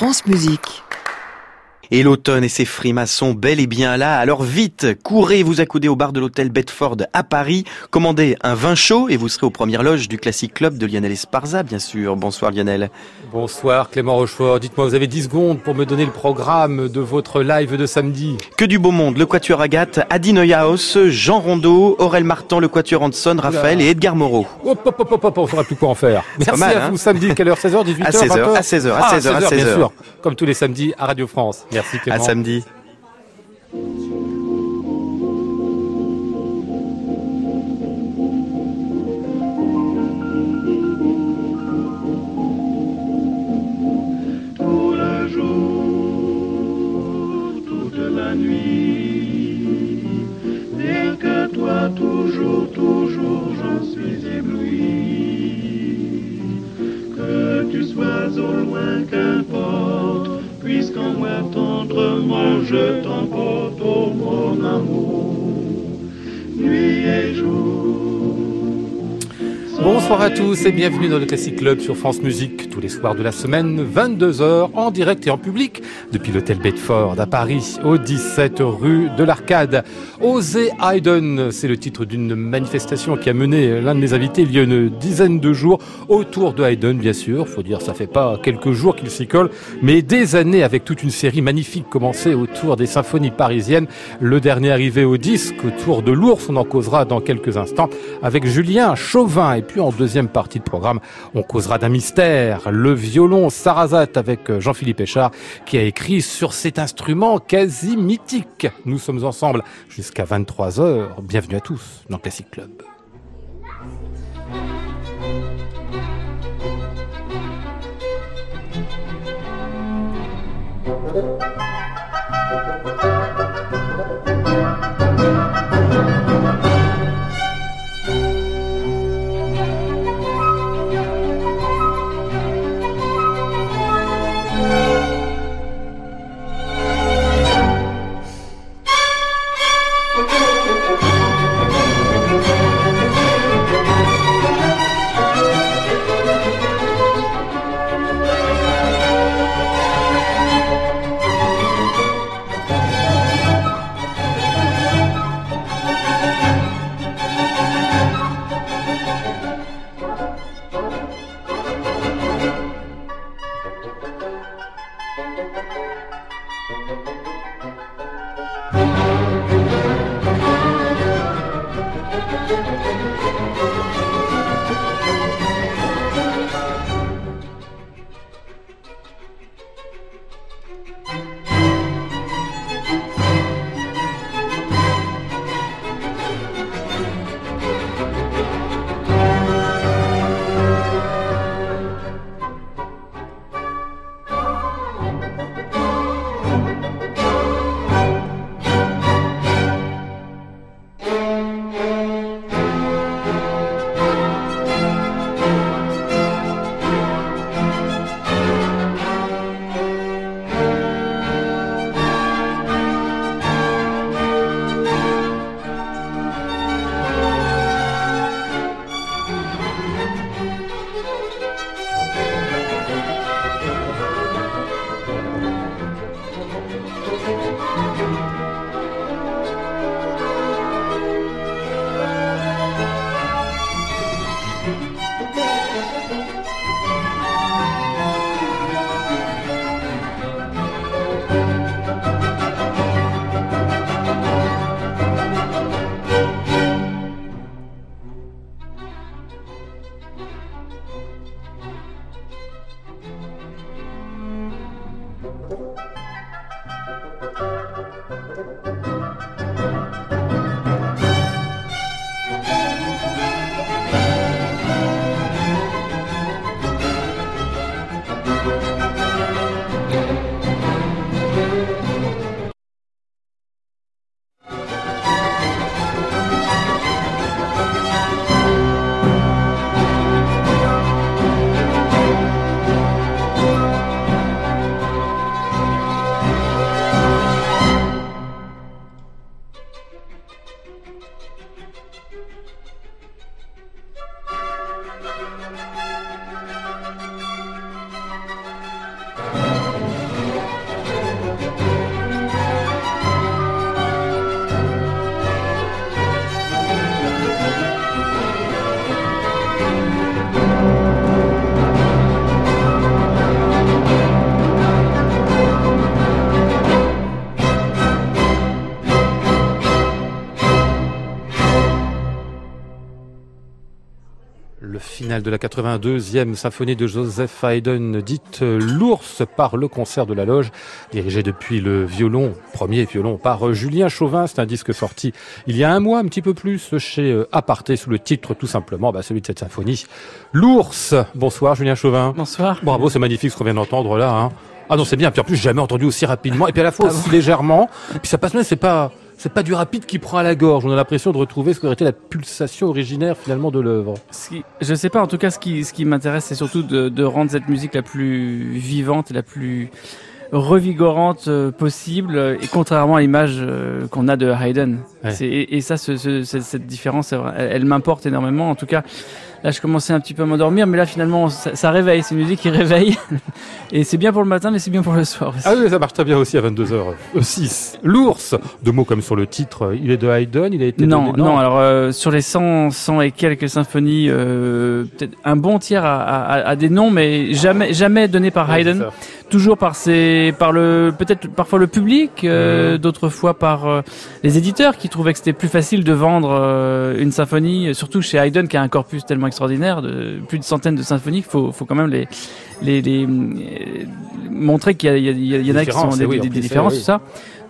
France Musique. Et l'automne et ses frimas bel et bien là, alors vite, courez vous accouder au bar de l'hôtel Bedford à Paris, commandez un vin chaud et vous serez aux premières loges du Classic Club de Lionel Esparza, bien sûr. Bonsoir Lionel. Bonsoir Clément Rochefort. Dites-moi, vous avez 10 secondes pour me donner le programme de votre live de samedi. Que du beau monde, le Quatuor Agathe, Adi Neuhaus, Jean Rondeau, Aurel Martin, le Quatuor Hanson, Raphaël et Edgar Moreau. Hop, hop, hop, hop, on saura plus quoi en faire. Merci à hein. vous samedi, quelle heure? 16h, 18h À 16h, à 16h, à 16h, à 16h. bien sûr. Comme tous les samedis à Radio France. Merci Clément. À samedi. tout le jour, toute la nuit. Rien que toi, toujours, toujours, j'en suis ébloui. Que tu sois au loin, qu'importe, puisqu'en moi tendrement je t'emporte, oh mon amour, nuit et jour. Bonsoir à tous et bienvenue dans le Classic Club sur France Musique tous les soirs de la semaine, 22h en direct et en public depuis l'hôtel Bedford à Paris au 17 rue de l'Arcade. Osez Haydn, c'est le titre d'une manifestation qui a mené l'un de mes invités il y a une dizaine de jours autour de Haydn bien sûr. Faut dire ça fait pas quelques jours qu'il s'y colle, mais des années avec toute une série magnifique commencée autour des symphonies parisiennes. Le dernier arrivé au disque autour de l'ours, on en causera dans quelques instants avec Julien Chauvin et puis en deuxième partie de programme, on causera d'un mystère, le violon Sarrazate avec Jean-Philippe Échard qui a écrit sur cet instrument quasi mythique. Nous sommes ensemble jusqu'à 23h. Bienvenue à tous dans Classic Club. Finale de la 82e symphonie de Joseph Haydn, dite L'ours par le concert de la loge, dirigé depuis le violon, premier violon par Julien Chauvin. C'est un disque sorti il y a un mois, un petit peu plus, chez Aparté, sous le titre tout simplement, bah, celui de cette symphonie. L'ours. Bonsoir Julien Chauvin. Bonsoir. Bravo, c'est magnifique ce qu'on vient d'entendre là. Hein. Ah non, c'est bien. Puis en plus, jamais entendu aussi rapidement. Et puis à la fois ah aussi légèrement. puis ça passe même, c'est pas, c'est pas du rapide qui prend à la gorge. On a l'impression de retrouver ce qu'aurait été la pulsation originaire finalement de l'œuvre. Je sais pas. En tout cas, ce qui, ce qui m'intéresse, c'est surtout de, de rendre cette musique la plus vivante et la plus revigorante euh, possible et contrairement à l'image euh, qu'on a de Haydn. Et, et, ça, ce, ce, cette différence, elle, elle m'importe énormément. En tout cas, Là, je commençais un petit peu à m'endormir, mais là, finalement, ça, ça réveille. C'est une musique qui réveille. Et c'est bien pour le matin, mais c'est bien pour le soir aussi. Ah oui, ça marche très bien aussi à 22h6. L'ours, deux mots comme sur le titre, il est de Haydn, il a été Non, non, alors euh, sur les 100, 100 et quelques symphonies, euh, peut-être un bon tiers à, à, à, des noms, mais jamais, jamais donné par Haydn. Toujours par ses, par le, peut-être parfois le public, euh, mmh. d'autres fois par euh, les éditeurs qui trouvaient que c'était plus facile de vendre euh, une symphonie, surtout chez Haydn qui a un corpus tellement extraordinaire, de plus de centaines de symphonies, il faut, faut quand même les, les, les montrer qu'il y, y, y, en a qui sont des, oui, des, des différences, tout ça.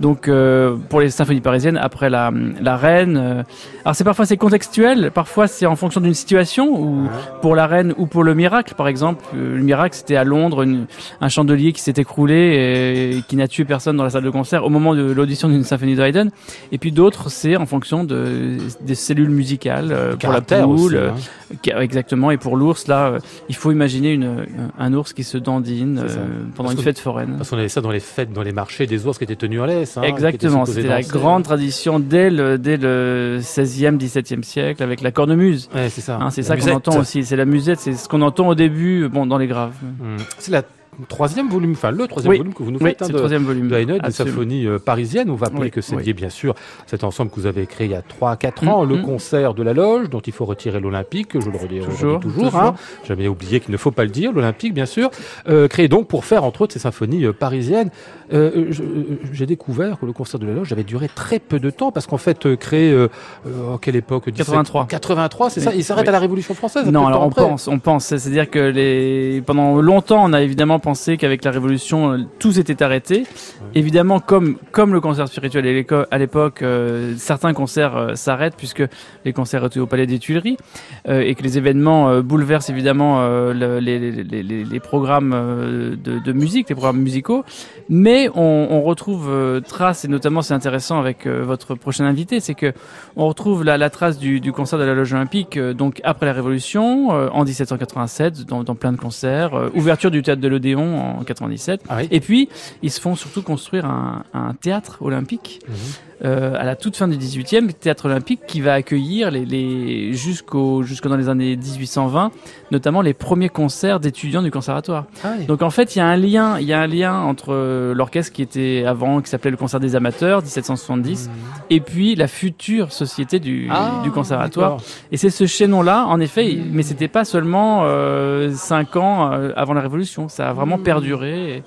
Donc euh, pour les symphonies parisiennes, après la, la reine, euh, alors c'est parfois c'est contextuel, parfois c'est en fonction d'une situation ou pour la reine ou pour le miracle, par exemple, euh, le miracle c'était à Londres, une, un chandelier qui s'est écroulé et, et qui n'a tué personne dans la salle de concert au moment de l'audition d'une symphonie de Haydn. Et puis d'autres c'est en fonction de des cellules musicales euh, pour la poule, aussi, hein. exactement. Et pour l'ours là, il faut imaginer une, un ours qui se dandine pendant Parce une fête foraine. Parce qu'on avait ça dans les fêtes, dans les marchés, des ours qui étaient tenus en laisse. Hein, Exactement, c'était la grande tradition dès le, dès le 16e, 17e siècle avec la cornemuse. Ouais, c'est ça. Hein, c'est ça qu'on entend aussi. C'est la musette, c'est ce qu'on entend au début, bon, dans les graves. Mmh. C'est la troisième volume, enfin le troisième oui. volume que vous nous oui, faites hein, de, troisième volume. de Haydn, une symphonie euh, parisienne. On va rappeler oui, que c'est oui. lié bien sûr cet ensemble que vous avez créé il y a 3-4 ans, Mm, le mm. concert de la loge dont il faut retirer l'Olympique, je le redis Toujours, toujours, toujours. Hein, jamais oublié qu'il ne faut pas le dire, l'Olympique bien sûr, euh, créé donc pour faire entre autres ces symphonies euh, parisiennes. J'ai découvert que le concert de la loge avait duré très peu de temps parce qu'en fait créé en quelle époque 17 83. 83, c'est ça? Oui, Il s'arrête oui. à la Révolution française Non, alors on pense, on pense. C'est-à-dire que les pendant longtemps, on a évidemment pensé qu'avec la Révolution, euh, tout s'était arrêté. Évidemment, comme comme le concert spirituel à l'époque, euh, certains concerts euh, s'arrêtent puisque les concerts étaient au Palais des Tuileries et que les événements bouleversent évidemment le- les, les, les, les- les programmes de, de musique, les programmes musicaux. Mais on, on retrouve trace et notamment c'est intéressant avec votre prochain invité, c'est que on retrouve la, la trace du, du concert de la loge olympique donc après la Révolution en 1787 dans, dans plein de concerts, ouverture du théâtre de l'Odéon en 97 Ah oui. et puis ils se font surtout construire un, un théâtre olympique Mhm. Euh, à la toute fin du 18e, théâtre olympique qui va accueillir les, les jusqu'au jusqu'au dans les années 1820 notamment les premiers concerts d'étudiants du conservatoire. Ah oui. Donc en fait, il y a un lien, il y a un lien entre euh, l'orchestre qui était avant, qui s'appelait le concert des amateurs, 1770, et puis la future société du, Ah, du conservatoire. Et c'est ce chaînon-là, en effet, il- mais c'était pas seulement euh, cinq ans euh, avant la Révolution, ça a vraiment perduré. Et,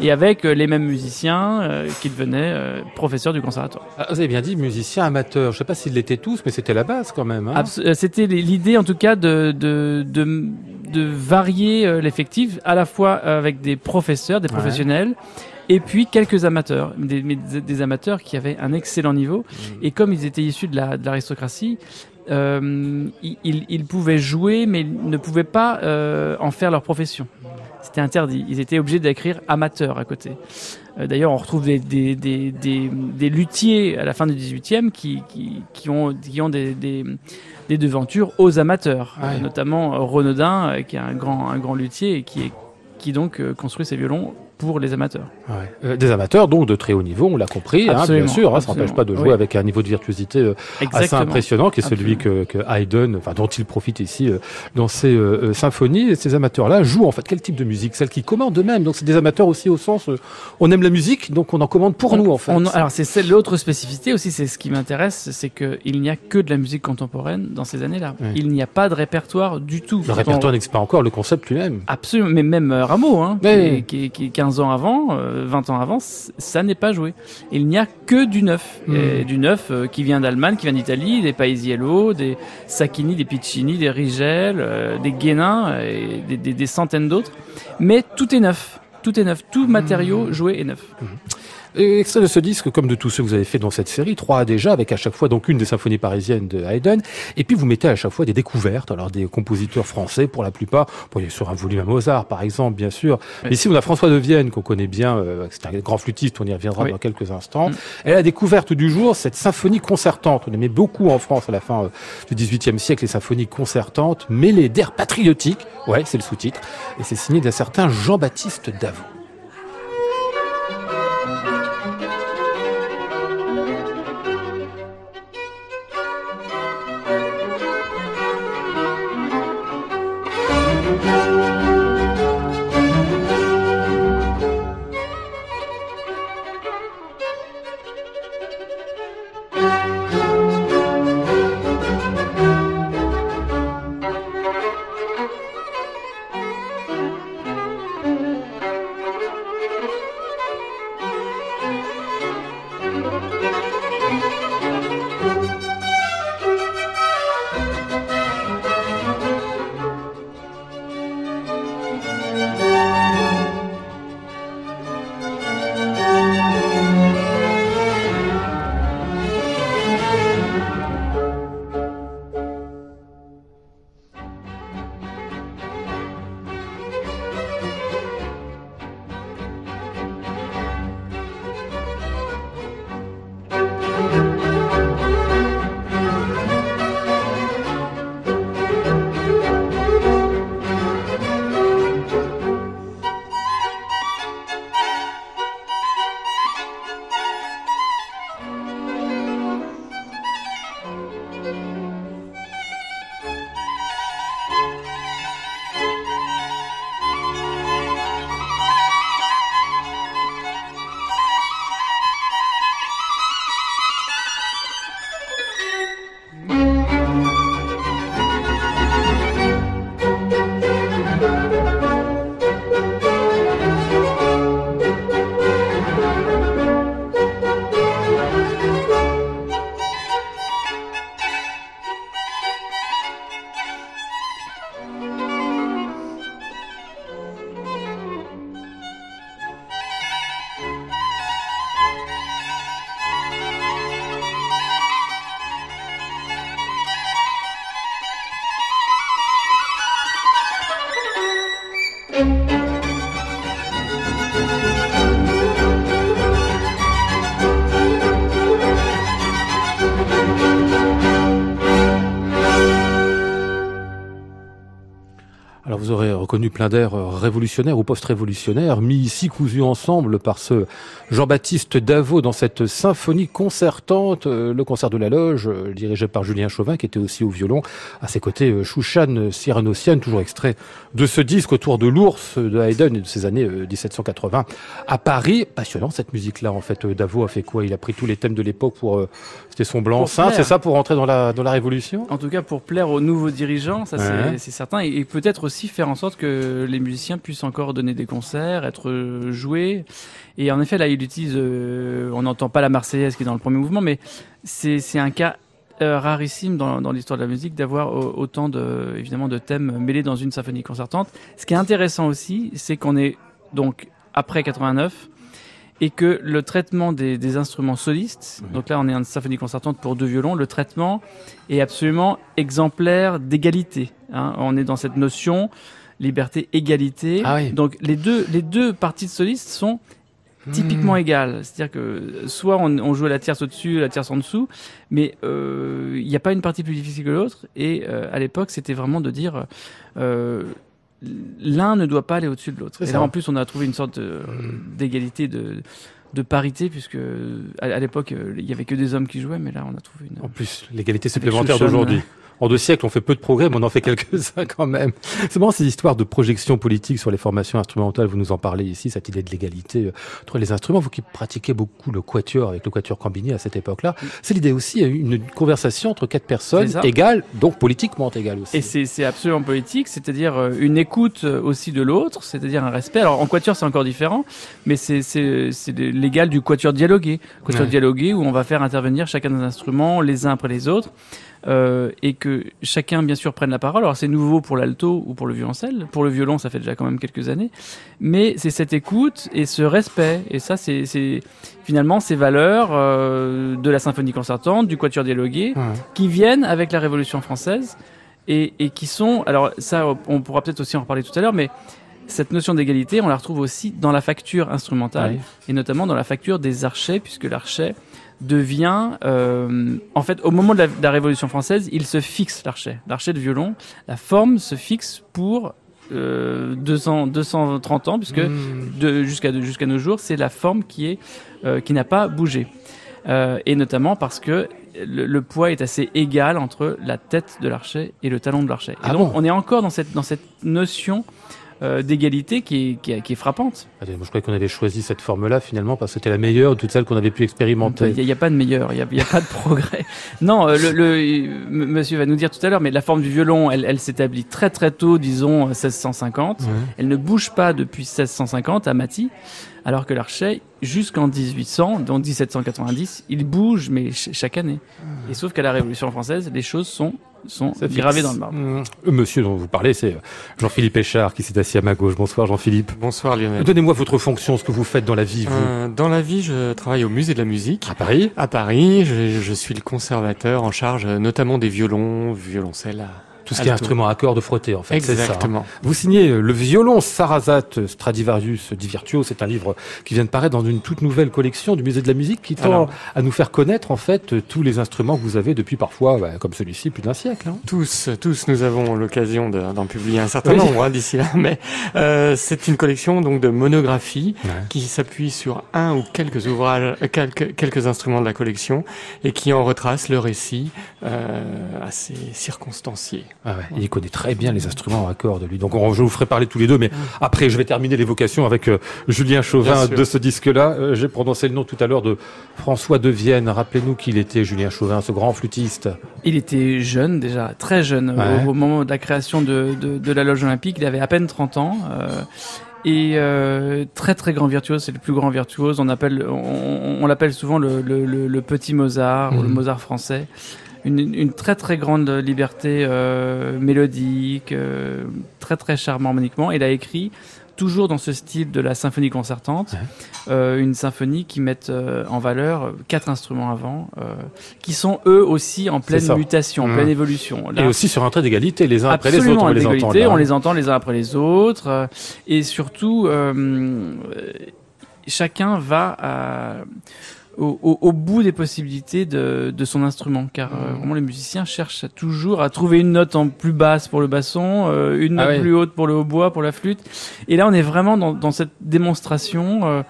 et avec euh, les mêmes musiciens euh, qui devenaient euh, professeurs du conservatoire. Ah, vous avez bien dit musicien amateur. Je sais pas s'ils l'étaient tous, mais c'était la base quand même. Hein. C'était l'idée en tout cas de, de, de, de varier l'effectif à la fois avec des professeurs, des Ouais. professionnels, et puis quelques amateurs, des, amateurs qui avaient un excellent niveau. Et comme ils étaient issus de la- de l'aristocratie, euh, ils, pouvaient jouer, mais ils ne pouvaient pas euh, en faire leur profession. C'était interdit. Ils étaient obligés d'écrire amateur à côté. Euh, D'ailleurs, on retrouve des, des, des, des, des luthiers à la fin du 18e qui, qui, qui ont, qui ont des, devantures aux amateurs, Ouais. Euh, notamment euh, Renaudin, qui est un grand, un grand luthier et qui, est, qui donc construit ses violons pour les amateurs. Ouais. Euh, des amateurs, donc de très haut niveau, on l'a compris, hein, bien sûr. hein, ça n'empêche pas de jouer Oui. avec un niveau de virtuosité euh, assez impressionnant, qui est celui que, que Haydn, enfin dont il profite ici euh, dans ses symphonies. Et ces amateurs-là jouent en fait quel type de musique? Celle qui commande eux-mêmes. Donc c'est des amateurs aussi au sens, on aime la musique, donc on en commande pour On- nous en fait. on- alors c'est l'autre spécificité aussi, c'est ce qui m'intéresse, c'est que il n'y a que de la musique contemporaine dans ces années-là. Oui. Il n'y a pas de répertoire du tout. le répertoire n'existe pas encore le concept lui-même. Absolument, mais même Rameau, hein, Oui. qui, qui, qui- 15 ans avant, 20 ans avant, ça n'est pas joué. Il n'y a que du neuf, et du neuf qui vient d'Allemagne, qui vient d'Italie, des Paisiello, des Sacchini, des Piccini, des Rigel, des Guénin et des, des, des centaines d'autres. Mais tout est neuf tout est neuf, tout matériau joué est neuf. Et extrait de ce disque, comme de tous ceux que vous avez fait dans cette série, trois déjà, avec à chaque fois donc une des symphonies parisiennes de Haydn, et puis vous mettez à chaque fois des découvertes, alors des compositeurs français pour la plupart, pour sur un volume à Mozart par exemple, bien sûr. Mais ici on a François de Vienne qu'on connaît bien, euh, c'est un grand flûtiste, on y reviendra dans quelques instants. Mm. Et la découverte du jour, cette symphonie concertante. On aimait beaucoup en France à la fin euh, du XVIIIe siècle les symphonies concertantes, mêlées d'air patriotiques, ouais, c'est le sous-titre, et c'est signé d'un certain Jean-Baptiste Davot. Connu plein d'air révolutionnaires ou post-révolutionnaires, mis ici cousus ensemble par ce Jean-Baptiste Davot dans cette symphonie concertante, euh, le concert de la loge, euh, dirigé par Julien Chauvin, qui était aussi au violon. À ses côtés, euh, Chouchan Cyranosian, toujours extrait de ce disque autour de l'ours de Haydn et de ses années 1780 à Paris. Passionnant cette musique-là, en fait. Davot a fait quoi? Il a pris tous les thèmes de l'époque pour... C'était son blanc sein, c'est ça, pour rentrer dans la, dans la Révolution? En tout cas, pour plaire aux nouveaux dirigeants, ça c'est certain, et, et peut-être aussi faire en sorte que les musiciens puissent encore donner des concerts, être joués. Et en effet, là, il utilise, euh, on n'entend pas la Marseillaise qui est dans le premier mouvement, mais c'est un cas euh, rarissime dans, dans l'histoire de la musique d'avoir autant de, évidemment, de thèmes mêlés dans une symphonie concertante. Ce qui est intéressant aussi, c'est qu'on est donc après 89 et que le traitement des, des instruments solistes, donc là on est en symphonie concertante pour deux violons, le traitement est absolument exemplaire d'égalité. Hein. On est dans cette notion liberté, égalité. Ah oui. Donc les deux, les deux parties de solistes sont typiquement hmm. égal. C'est-à-dire que soit on, on, joue à la tierce au-dessus, la tierce en dessous, mais euh, il n'y a pas une partie plus difficile que l'autre. Et euh, à l'époque, c'était vraiment de dire euh, l'un ne doit pas aller au-dessus de l'autre. Et là, en plus, on a trouvé une sorte hmm. d'égalité de, de parité puisque à, l'époque il y avait que des hommes qui jouaient mais là on a trouvé une en plus l'égalité supplémentaire d'aujourd'hui en deux siècles, on fait peu de progrès, mais on en fait quelques-uns quand même. C'est marrant ces histoires de projection politique sur les formations instrumentales. Vous nous en parlez ici, cette idée de l'égalité euh, entre les instruments. Vous qui pratiquez beaucoup le quatuor avec le quatuor Cambini à cette époque-là, c'est l'idée aussi une conversation entre quatre personnes égales, donc politiquement égales aussi. Et c'est absolument politique, c'est-à-dire euh, une écoute euh, aussi de l'autre, c'est-à-dire un respect. Alors en quatuor, c'est encore différent, mais c'est l'égal du quatuor dialogué. Quatuor dialogué où on va faire intervenir chacun des instruments les uns après les autres. Euh, et que chacun bien sûr prenne la parole. Alors c'est nouveau pour l'alto ou pour le violoncelle, pour le violon ça fait déjà quand même quelques années, mais c'est cette écoute et ce respect. Et ça c'est finalement ces valeurs euh, de la symphonie concertante, du quatuor dialogué, qui viennent avec la Révolution française et, et qui sont alors ça on pourra peut-être aussi en reparler tout à l'heure, mais cette notion d'égalité, on la retrouve aussi dans la facture instrumentale, et notamment dans la facture des archets, puisque l'archet devient, euh, en fait, au moment de la, Révolution française, il se fixe l'archet. L'archet de violon, la forme se fixe pour euh, 200, 230 ans, puisque hmm. jusqu'à jusqu'à nos jours, c'est la forme qui est euh, qui n'a pas bougé. Euh, et notamment parce que le, poids est assez égal entre la tête de l'archet et le talon de l'archet. Ah donc, on est encore dans cette dans cette notion euh, d'égalité qui est, qui, est, frappante. moi, je croyais qu'on avait choisi cette forme-là finalement parce que c'était la meilleure de toutes celles qu'on avait pu expérimenter. Il n'y a, pas de meilleure, il n'y a, a, pas de progrès. Non, euh, le, le, monsieur va nous dire tout à l'heure, mais la forme du violon, elle, elle s'établit très très tôt, disons 1650. Elle ne bouge pas depuis 1650 à Mati alors que l'archet, jusqu'en 1800, donc 1790, il bouge, mais chaque année. Et sauf qu'à la Révolution française, les choses sont sont gravées dans le marbre. Mmh. Monsieur dont vous parlez, c'est Jean-Philippe Échard qui s'est assis à ma gauche. Bonsoir Jean-Philippe. Bonsoir Lionel. Donnez-moi votre fonction, ce que vous faites dans la vie. Vous. Euh, dans la vie, je travaille au musée de la musique. À Paris À Paris, je, je suis le conservateur en charge notamment des violons, violoncelles tout ce qui est instrument à cordes frotté, en fait. Hein. Exactement. Vous signez euh, le violon Sarasate Stradivarius Divirtuo. C'est un livre qui vient de paraître dans une toute nouvelle collection du Musée de la musique qui tend à nous faire connaître, en fait, tous les instruments que vous avez depuis parfois, bah, comme celui-ci, plus d'un siècle. Hein. Tous, tous, nous avons l'occasion d'en publier un certain nombre hein, d'ici là. Mais euh, c'est une collection donc de monographies qui s'appuie sur un ou quelques ouvrages, euh, quelques, quelques instruments de la collection et qui en retrace le récit euh, assez circonstancié. Ah ouais, il connaît très bien les instruments à cordes, lui. Donc je vous ferai parler tous les deux, mais après je vais terminer l'évocation avec euh, Julien Chauvin de ce disque-là. Euh, j'ai prononcé le nom tout à l'heure de François de Vienne. Rappelez-nous qu'il était Julien Chauvin, ce grand flûtiste. Il était jeune déjà, très jeune. Au, moment de la création de, de, la loge olympique, il avait à peine 30 ans. Euh, et très très grand virtuose, c'est le plus grand virtuose. On appelle, on, l'appelle souvent le, le, le, petit Mozart ou le mmh. Mozart français une, très très grande liberté euh, mélodique, euh, très très charmant harmoniquement. Il a écrit toujours dans ce style de la symphonie concertante, euh, une symphonie qui met en valeur quatre instruments avant, qui sont eux aussi en pleine mutation, en mmh. pleine évolution. et aussi sur un trait d'égalité, les uns après les autres, on les entend. On les entend les uns après les autres, et surtout, chacun va à au, bout des possibilités de, son instrument, car euh, mmh. vraiment les musiciens cherchent toujours à trouver une note en plus basse pour le basson, euh, une ah note plus haute pour le hautbois, pour la flûte. Et là, on est vraiment dans, dans cette démonstration. Euh,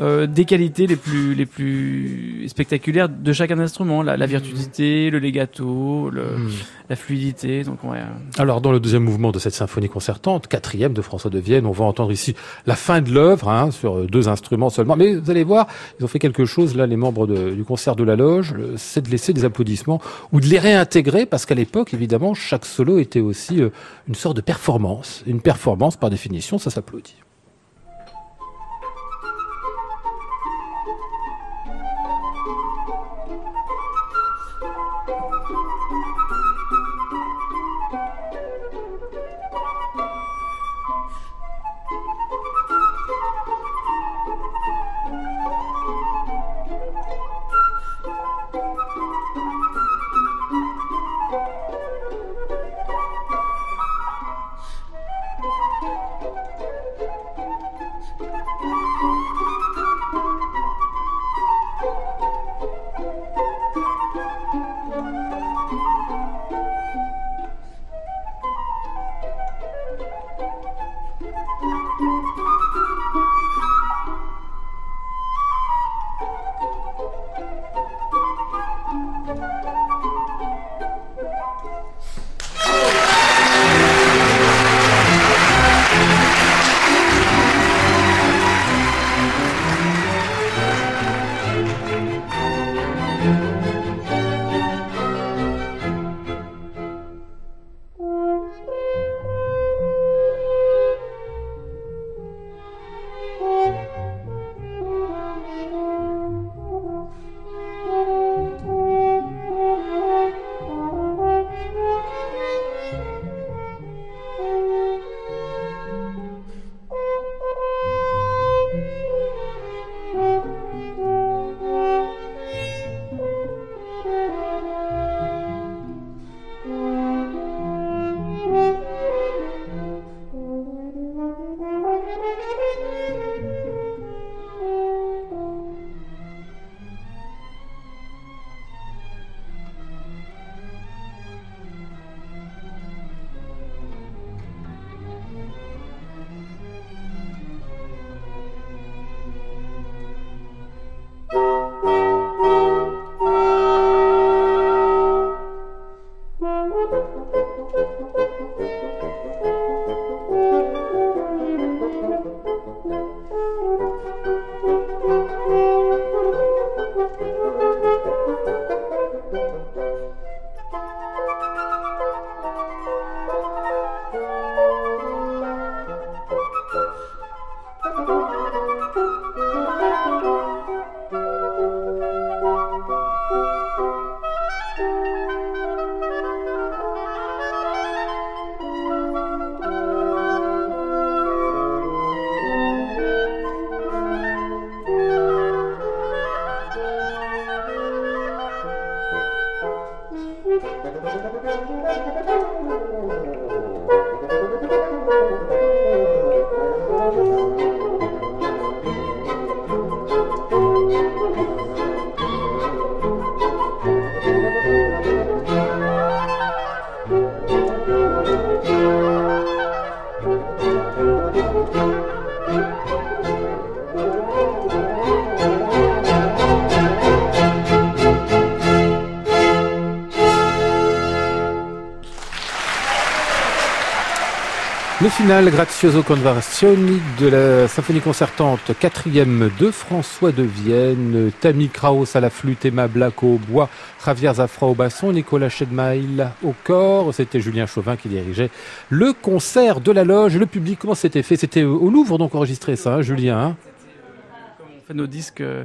euh, des qualités les plus les plus spectaculaires de chacun instrument, la, la mm. virtuosité, le legato, le, mm. la fluidité. Donc ouais. Alors dans le deuxième mouvement de cette symphonie concertante, quatrième de François de Vienne, on va entendre ici la fin de l'œuvre hein, sur deux instruments seulement. Mais vous allez voir, ils ont fait quelque chose là, les membres du concert de la loge, c'est de laisser des applaudissements ou de les réintégrer parce qu'à l'époque, évidemment, chaque solo était aussi euh, une sorte de performance. Une performance, par définition, ça s'applaudit. Finale Grazioso Conversioni de la symphonie concertante quatrième de François de Vienne, Tammy Kraus à la flûte, Emma Black au bois, Javier Zafra au basson, Nicolas Schedmail au corps. C'était Julien Chauvin qui dirigeait le concert de la loge. Le public, comment c'était fait? C'était au Louvre donc enregistré ça, hein, Julien hein? On fait nos disques euh,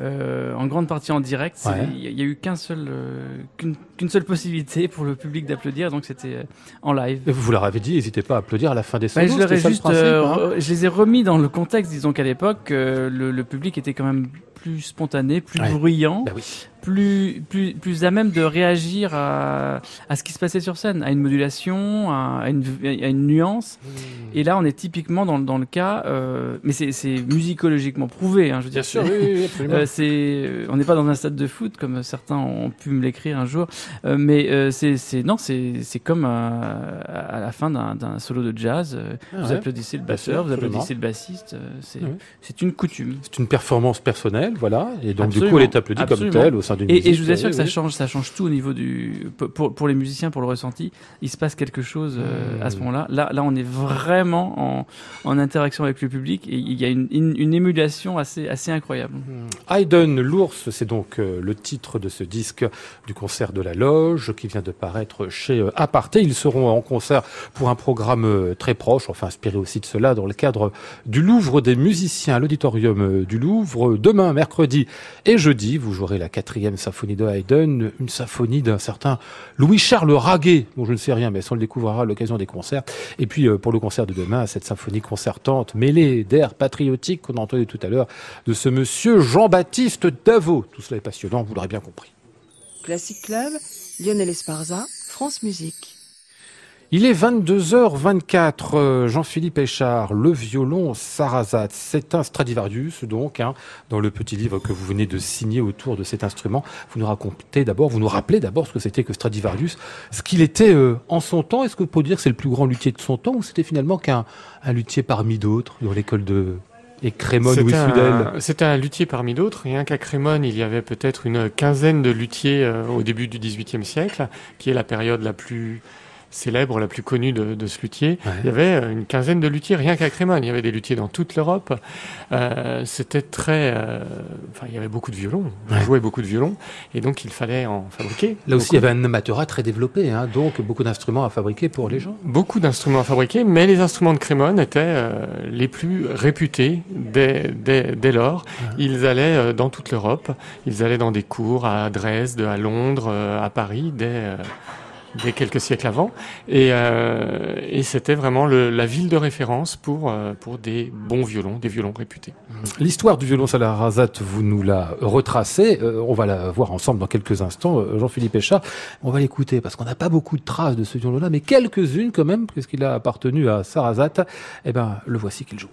euh, en grande partie en direct. Il n'y a, eu qu'un seul, euh, qu'une seule possibilité pour le public d'applaudir, donc c'était euh, en live. vous leur avez dit, n'hésitez pas à applaudir à la fin des bah, je, juste, hein je les ai remis dans le contexte, disons qu'à l'époque, le, le, public était quand même plus spontané, plus bruyant. Bah oui plus, plus, plus à même de réagir à, à ce qui se passait sur scène, à une modulation, à, une, à une, nuance. Mmh. Et là, on est typiquement dans, dans le cas, euh, mais c'est musicologiquement prouvé. Hein, je veux Bien dire, sûr, oui, absolument. Euh, c'est, on n'est pas dans un stade de foot comme certains ont pu me l'écrire un jour, euh, mais euh, c'est, non, c'est, comme à, à, la fin d'un solo de jazz. Ah vous applaudissez le basseur, vous applaudissez le bassiste. c'est, une coutume. C'est une performance personnelle, voilà, et donc du coup, elle est applaudie comme telle au sein et, je vous assure que ça change, ça change tout au niveau du pour, pour les musiciens, pour le ressenti. Il se passe quelque chose euh, à ce moment-là. Là, là, on est vraiment en, en interaction avec le public et il y a une, une, émulation assez assez incroyable. Mmh. Haydn l'ours, c'est donc euh, le titre de ce disque du concert de la Loge qui vient de paraître chez euh, Aparté. Ils seront en concert pour un programme très proche, enfin inspiré aussi de cela, dans le cadre du Louvre des musiciens l'auditorium du Louvre. Demain, mercredi et jeudi, vous jouerez la quatrième symphonie de Haydn, une symphonie d'un certain Louis-Charles Raguet, dont je ne sais rien, mais on le découvrira à l'occasion des concerts. Et puis euh, pour le concert de demain, cette symphonie concertante mêlée d'air patriotique qu'on a entendu tout à l'heure de ce monsieur Jean-Baptiste Davot. Tout cela est passionnant, vous l'aurez bien compris. Classic Club, Lionel Esparza, France Musique. Il est 22h24, euh, Jean-Philippe Échard, le violon Sarrazat. C'est un Stradivarius, donc, hein, dans le petit livre que vous venez de signer autour de cet instrument. Vous nous racontez d'abord, vous nous rappelez d'abord ce que c'était que Stradivarius, ce qu'il était euh, en son temps. Est-ce que vous pouvez dire que c'est le plus grand luthier de son temps ou c'était finalement qu'un un luthier parmi d'autres dans l'école de et Crémone ou C'était un luthier parmi d'autres. Rien qu'à Crémone, il y avait peut-être une quinzaine de luthiers euh, au début du XVIIIe siècle, qui est la période la plus célèbre, la plus connue de, de ce luthier. Il y avait euh, une quinzaine de luthiers, rien qu'à Crémone. Il y avait des luthiers dans toute l'Europe. Euh, C'était très... Euh, enfin, il y avait beaucoup de violons. On jouait beaucoup de violons. Et donc, il fallait en fabriquer. Là aussi, il y avait un amateurat très développé. Hein, donc, beaucoup d'instruments à fabriquer pour les gens. Beaucoup d'instruments à fabriquer. Mais les instruments de Crémone étaient euh, les plus réputés dès, dès, dès lors. Ils allaient dans toute l'Europe. Ils allaient dans des cours à Dresde, à Londres, à Paris, dès des quelques siècles avant. Et, euh, et c'était vraiment la ville de référence pour, euh, pour des bons violons, des violons réputés. L'histoire du violon Salarazat, vous nous la retracez. Euh, on va la voir ensemble dans quelques instants, Jean-Philippe Échat. On va l'écouter parce qu'on n'a pas beaucoup de traces de ce violon-là, mais quelques-unes quand même, puisqu'il a appartenu à Sarrazat. Eh ben, le voici qu'il joue.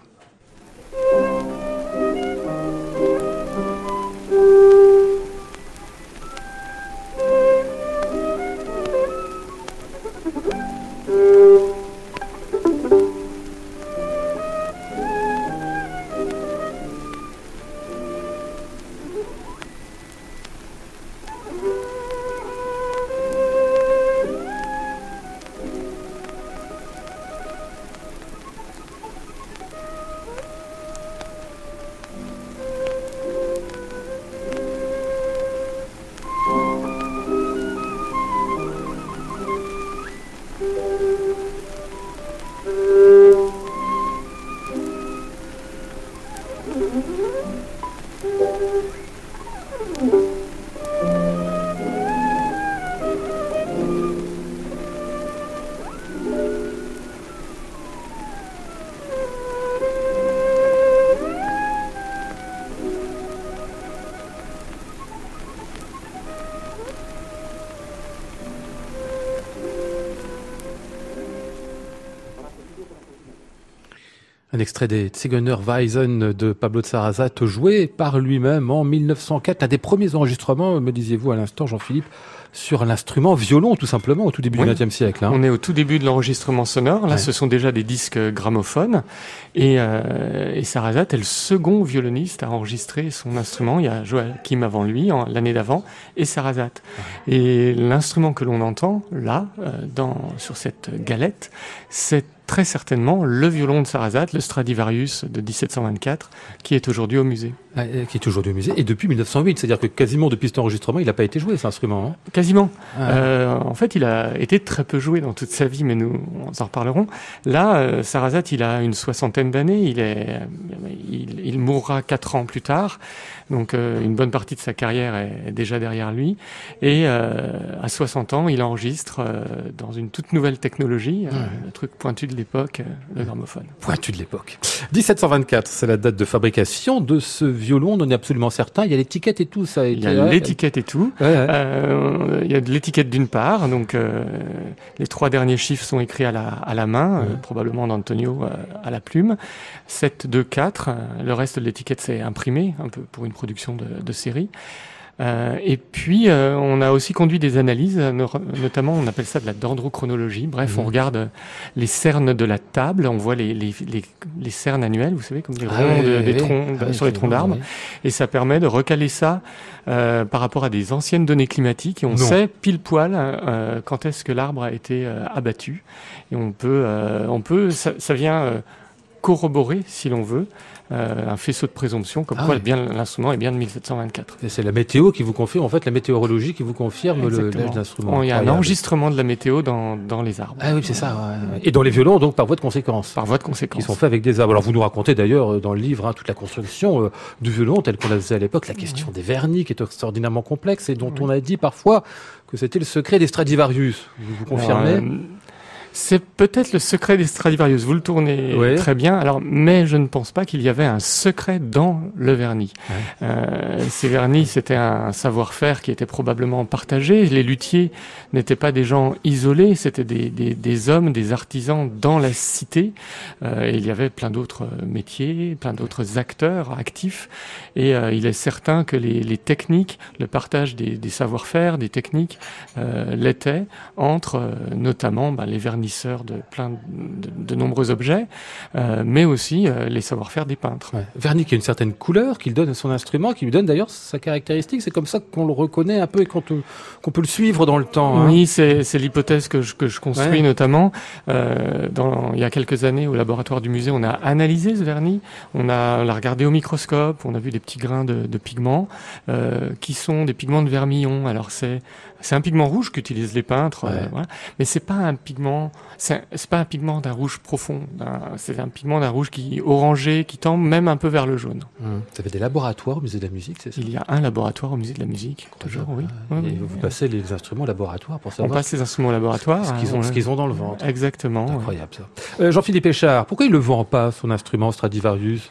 Extrait des Zigeuner Weisen de Pablo de Sarrazat, joué par lui-même en 1904. Un des premiers enregistrements, me disiez-vous à l'instant, Jean-Philippe, sur l'instrument violon, tout simplement, au tout début du XXe siècle. Hein. On est au tout début de l'enregistrement sonore. Là, ce sont déjà des disques gramophones. Et, euh, et Sarrazat est le second violoniste à enregistrer son instrument. Il y a Joachim avant lui, l'année d'avant, et Sarrazat. Et l'instrument que l'on entend, là, euh, dans, sur cette galette, c'est très certainement le violon de Sarrazat, le Stradivarius de 1724, qui est aujourd'hui au musée. Ah, qui est aujourd'hui au musée, et depuis 1908, c'est-à-dire que quasiment depuis cet enregistrement, il n'a pas été joué cet instrument. Hein quasiment. Ah. Euh, en fait, il a été très peu joué dans toute sa vie, mais nous en reparlerons. Là, euh, Sarrazat, il a une soixantaine d'années, il, est, il, il, mourra quatre ans plus tard, donc euh, une bonne partie de sa carrière est déjà derrière lui, et euh, à 60 ans, il enregistre dans une toute nouvelle technologie, le truc pointu de l'époque, le gramophone. Pointu de l'époque. 1724, c'est la date de fabrication de ce violon, on en est absolument certain. Il y a l'étiquette et tout, ça. Il y a l'étiquette et tout. Euh, il y a de l'étiquette d'une part, donc euh, les trois derniers chiffres sont écrits à la, à la main, euh, probablement d'Antonio à la plume. 7, 2, 4. Le reste de l'étiquette c'est imprimé, un peu pour une production de, de série. Euh, et puis, euh, on a aussi conduit des analyses, notamment, on appelle ça de la dendrochronologie. Bref, on mhm. regarde les cernes de la table, on voit les, les, les, les cernes annuelles, vous savez, comme des ah ronds des troncs, ah sur les troncs d'arbres. Et ça permet de recaler ça euh, par rapport à des anciennes données climatiques. Et on sait pile poil euh, quand est-ce que l'arbre a été abattu. Et on peut, on peut ça, ça vient corroborer, si l'on veut, euh, un faisceau de présomption, comme ah quoi bien l'instrument est bien de 1724. Et c'est la météo qui vous confirme, en fait, la météorologie qui vous confirme l'âge d'instrument. Il y a un enregistrement de la météo dans, dans les arbres. Ah oui, c'est ça. Et dans les violons, donc par voie de conséquence. Par voie de conséquence. Qui sont faits avec des arbres. Alors vous nous racontez d'ailleurs euh, dans le livre hein, toute la construction euh, du violon tel qu'on la faisait à l'époque, la question des vernis qui est extraordinairement complexe et dont on a dit parfois que c'était le secret des Stradivarius. Vous vous confirmez? C'est peut-être le secret des Stradivarius. Vous le tournez très bien. Alors, mais je ne pense pas qu'il y avait un secret dans le vernis. Euh, ces vernis, c'était un savoir-faire qui était probablement partagé. Les luthiers n'étaient pas des gens isolés, c'était des, des, des, hommes, des artisans dans la cité. Euh, et il y avait plein d'autres métiers, plein d'autres acteurs actifs. Et euh, il est certain que les, les, techniques, le partage des, des savoir-faire, des techniques, euh, l'étaient entre euh, notamment ben, les vernis de plein de, nombreux objets, euh, mais aussi euh, les savoir-faire des peintres. Ouais. Vernis qui a une certaine couleur qu'il donne à son instrument, qui lui donne d'ailleurs sa caractéristique. C'est comme ça qu'on le reconnaît un peu et qu'on peut le suivre dans le temps. Hein. Oui, c'est l'hypothèse que je, que je construis notamment. Euh, dans, il y a quelques années, au laboratoire du musée, on a analysé ce vernis, on a, l'a regardé au microscope, on a vu des petits grains de, de pigments qui sont des pigments de vermillon. Alors c'est c'est un pigment rouge qu'utilisent les peintres, euh, voilà. mais c'est pas un pigment, c'est pas un pigment d'un rouge profond. C'est un pigment d'un rouge qui orangé, qui tend même un peu vers le jaune. Mmh. Vous avez des laboratoires au musée de la musique, c'est ça? Il y a un laboratoire au musée de la musique, toujours, oui. Vous passez les instruments au laboratoire pour savoir. On passe les instruments au laboratoire. Ce qu'ils ont, ce qu'ils ont dans le ventre. Exactement. Incroyable ça. Euh, Jean-Philippe Péchard, pourquoi il ne vend pas son instrument Stradivarius?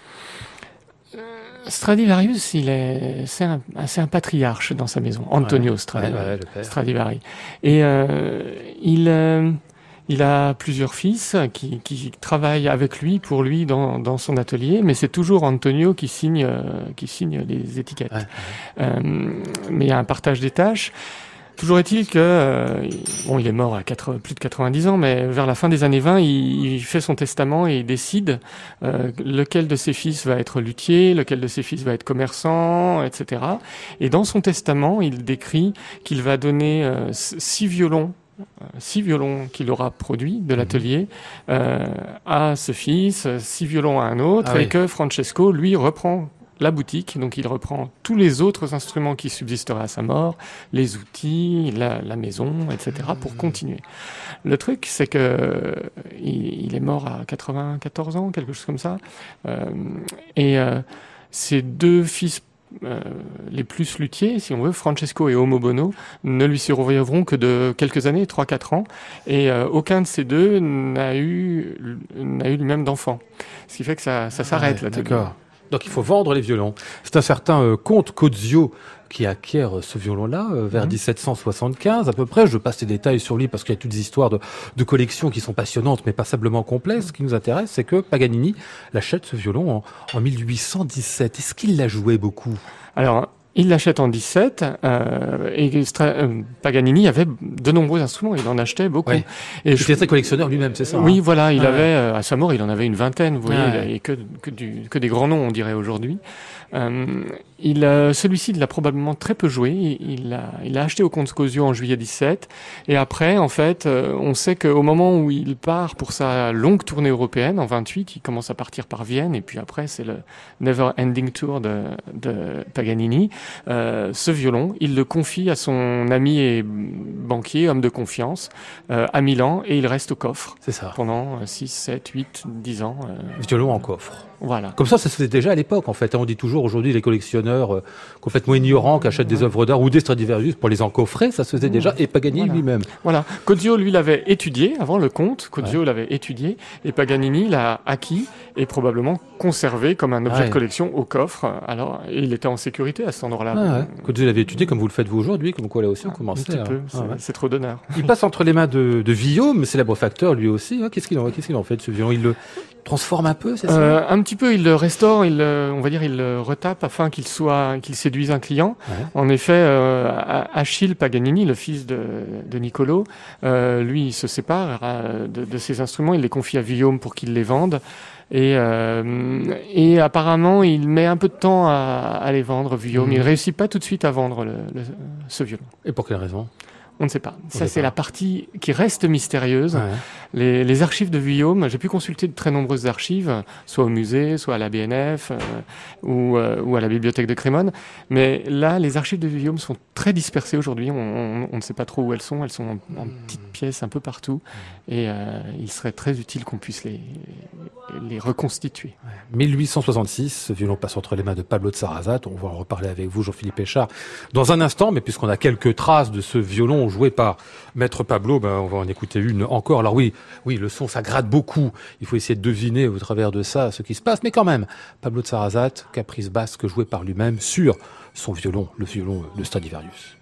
Stradivarius, il est, c'est un, c'est un patriarche dans sa maison, Antonio Stradivari. Et euh, il, euh, il a plusieurs fils qui, qui travaillent avec lui, pour lui, dans, dans son atelier, mais c'est toujours Antonio qui signe, euh, qui signe les étiquettes. Euh, mais il y a un partage des tâches. Toujours est-il que, euh, bon, il est mort à plus de 90 ans, mais vers la fin des années 20, il, fait son testament et il décide euh, lequel de ses fils va être luthier, lequel de ses fils va être commerçant, etc. Et dans son testament, il décrit qu'il va donner euh, six violons six violons qu'il aura produits de l'atelier euh, à ce fils, six violons à un autre, ah et que Francesco, lui, reprend la boutique, donc il reprend tous les autres instruments qui subsisteraient à sa mort, les outils, la, maison, etc., pour mmh. continuer. Le truc, c'est que il, est mort à 94 ans, quelque chose comme ça, euh, et euh, ses deux fils euh, les plus luthiers, si on veut, Francesco et Homo Bono, ne lui survivront que de quelques années, 3-4 ans, et aucun de ces deux n'a eu, n'a eu lui-même d'enfant. Ce qui fait que ça, ça s'arrête là. D'accord. Donc il faut vendre les violons. C'est un certain euh, comte Cozio qui acquiert euh, ce violon-là euh, vers 1775 mhm. à peu près. Je passe les détails sur lui parce qu'il y a toutes des histoires de, de collections qui sont passionnantes mais passablement complexes. Ce qui nous intéresse, c'est que Paganini l'achète ce violon en, en 1817. Est-ce qu'il l'a joué beaucoup? Alors il l'achète en 17 euh, et euh, Paganini avait de nombreux instruments, il en achetait beaucoup. Et il était très collectionneur lui-même, c'est ça Oui, hein voilà, il avait euh, à sa mort, il en avait une vingtaine, vous voyez, et que, que, du, que des grands noms, on dirait aujourd'hui. Euh, celui-ci, il l'a probablement très peu joué. Il, l'a il a acheté au Comte Scosio en juillet 17. Et après, en fait, euh, on sait qu'au moment où il part pour sa longue tournée européenne, en 28, il commence à partir par Vienne. Et puis après, c'est le Never Ending Tour de, de Paganini. Euh, ce violon, il le confie à son ami et banquier, homme de confiance, à Milan. Et il reste au coffre. C'est ça. Pendant 6, 7, 8, 10 ans. Violon en coffre. Voilà. Comme ça, ça se faisait déjà à l'époque, en fait. On dit toujours aujourd'hui les collectionneurs euh, complètement ignorants qui achètent des œuvres d'art ou des Stradivarius pour les encoffrer, ça se faisait déjà, et Paganini lui-même. Voilà. Cozio, lui, l'avait étudié avant le conte. Cozio l'avait étudié, et Paganini l'a acquis et probablement conservé comme un objet de collection au coffre. Alors, il était en sécurité à cet endroit-là. Ah l'avait étudié comme vous le faites vous aujourd'hui, comme quoi là aussi on ah, commençait. Un petit peu, c'est trop d'honneur. Il passe entre les mains de, de Guillaume, célèbre facteur lui aussi. Hein. Qu'est-ce qu'il en, qu'est-ce qu'il en fait de ce violon? Il le transforme un peu, c'est ça? Euh, Un petit peu, il le restaure, il, on va dire, il le retape afin qu'il soit, qu'il séduise un client. En effet, euh, Achille Paganini, le fils de, de Nicolo, euh, lui, il se sépare euh, de, de, ses instruments, il les confie à Guillaume pour qu'il les vende. Et, euh, et apparemment, il met un peu de temps à, à les vendre, Guillaume. Il Il réussit pas tout de suite à vendre le, le, ce violon. Et pour quelle raison? On ne sait pas. ça, c'est la partie qui reste mystérieuse. Les, les, archives de Vuillaume, j'ai pu consulter de très nombreuses archives, soit au musée, soit à la BNF euh, ou, euh, ou, à la bibliothèque de Crémone. Mais là, les archives de Vuillaume sont très dispersées aujourd'hui. On, on, on, ne sait pas trop où elles sont. Elles sont en, en petites pièces un peu partout. Et euh, il serait très utile qu'on puisse les, les reconstituer. 1866, ce violon passe entre les mains de Pablo de Sarrazat. On va en reparler avec vous, Jean-Philippe Péchard, dans un instant. Mais puisqu'on a quelques traces de ce violon joué par Maître Pablo, ben, on va en écouter une encore. Alors oui, oui, le son, ça gratte beaucoup. Il faut essayer de deviner au travers de ça ce qui se passe. Mais quand même, Pablo de Sarrazat, caprice basque joué par lui-même sur son violon, le violon de Stradivarius.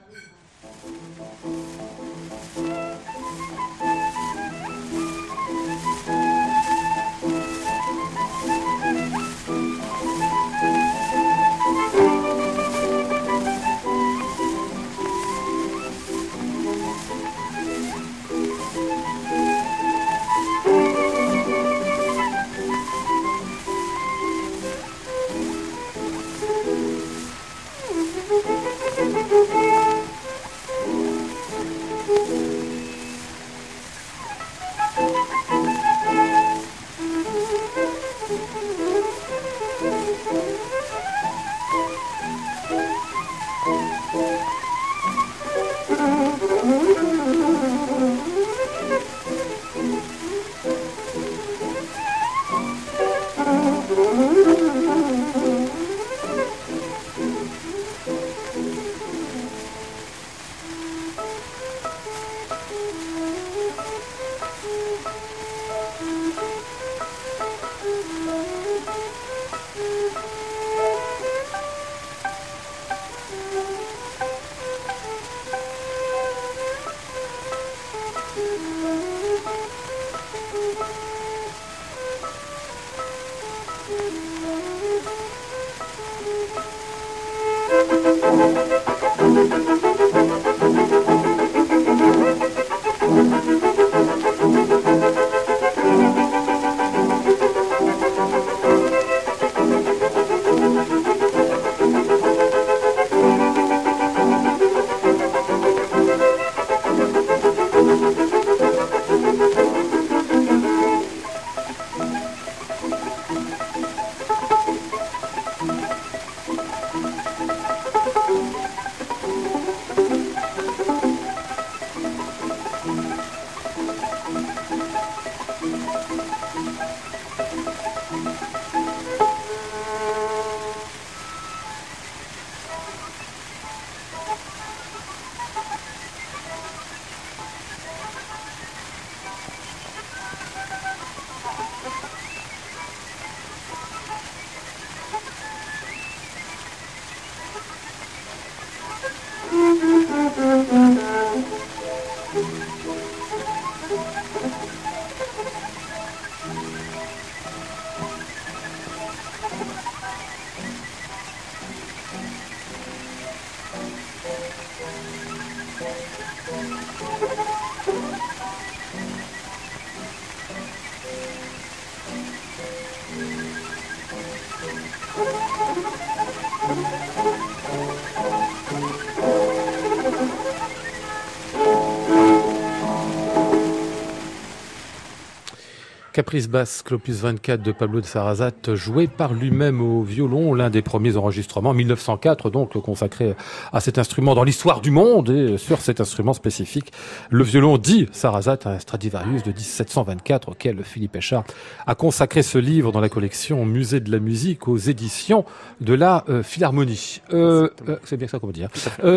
Caprice basse, Clopus 24 de Pablo de Sarrazat, joué par lui-même au violon, l'un des premiers enregistrements, 1904, donc consacré à cet instrument dans l'histoire du monde et sur cet instrument spécifique, le violon dit Sarrazat, un Stradivarius de 1724 auquel Philippe Echard a consacré ce livre dans la collection Musée de la musique aux éditions de la euh, Philharmonie. Euh, euh, c'est bien ça qu'on veut dire.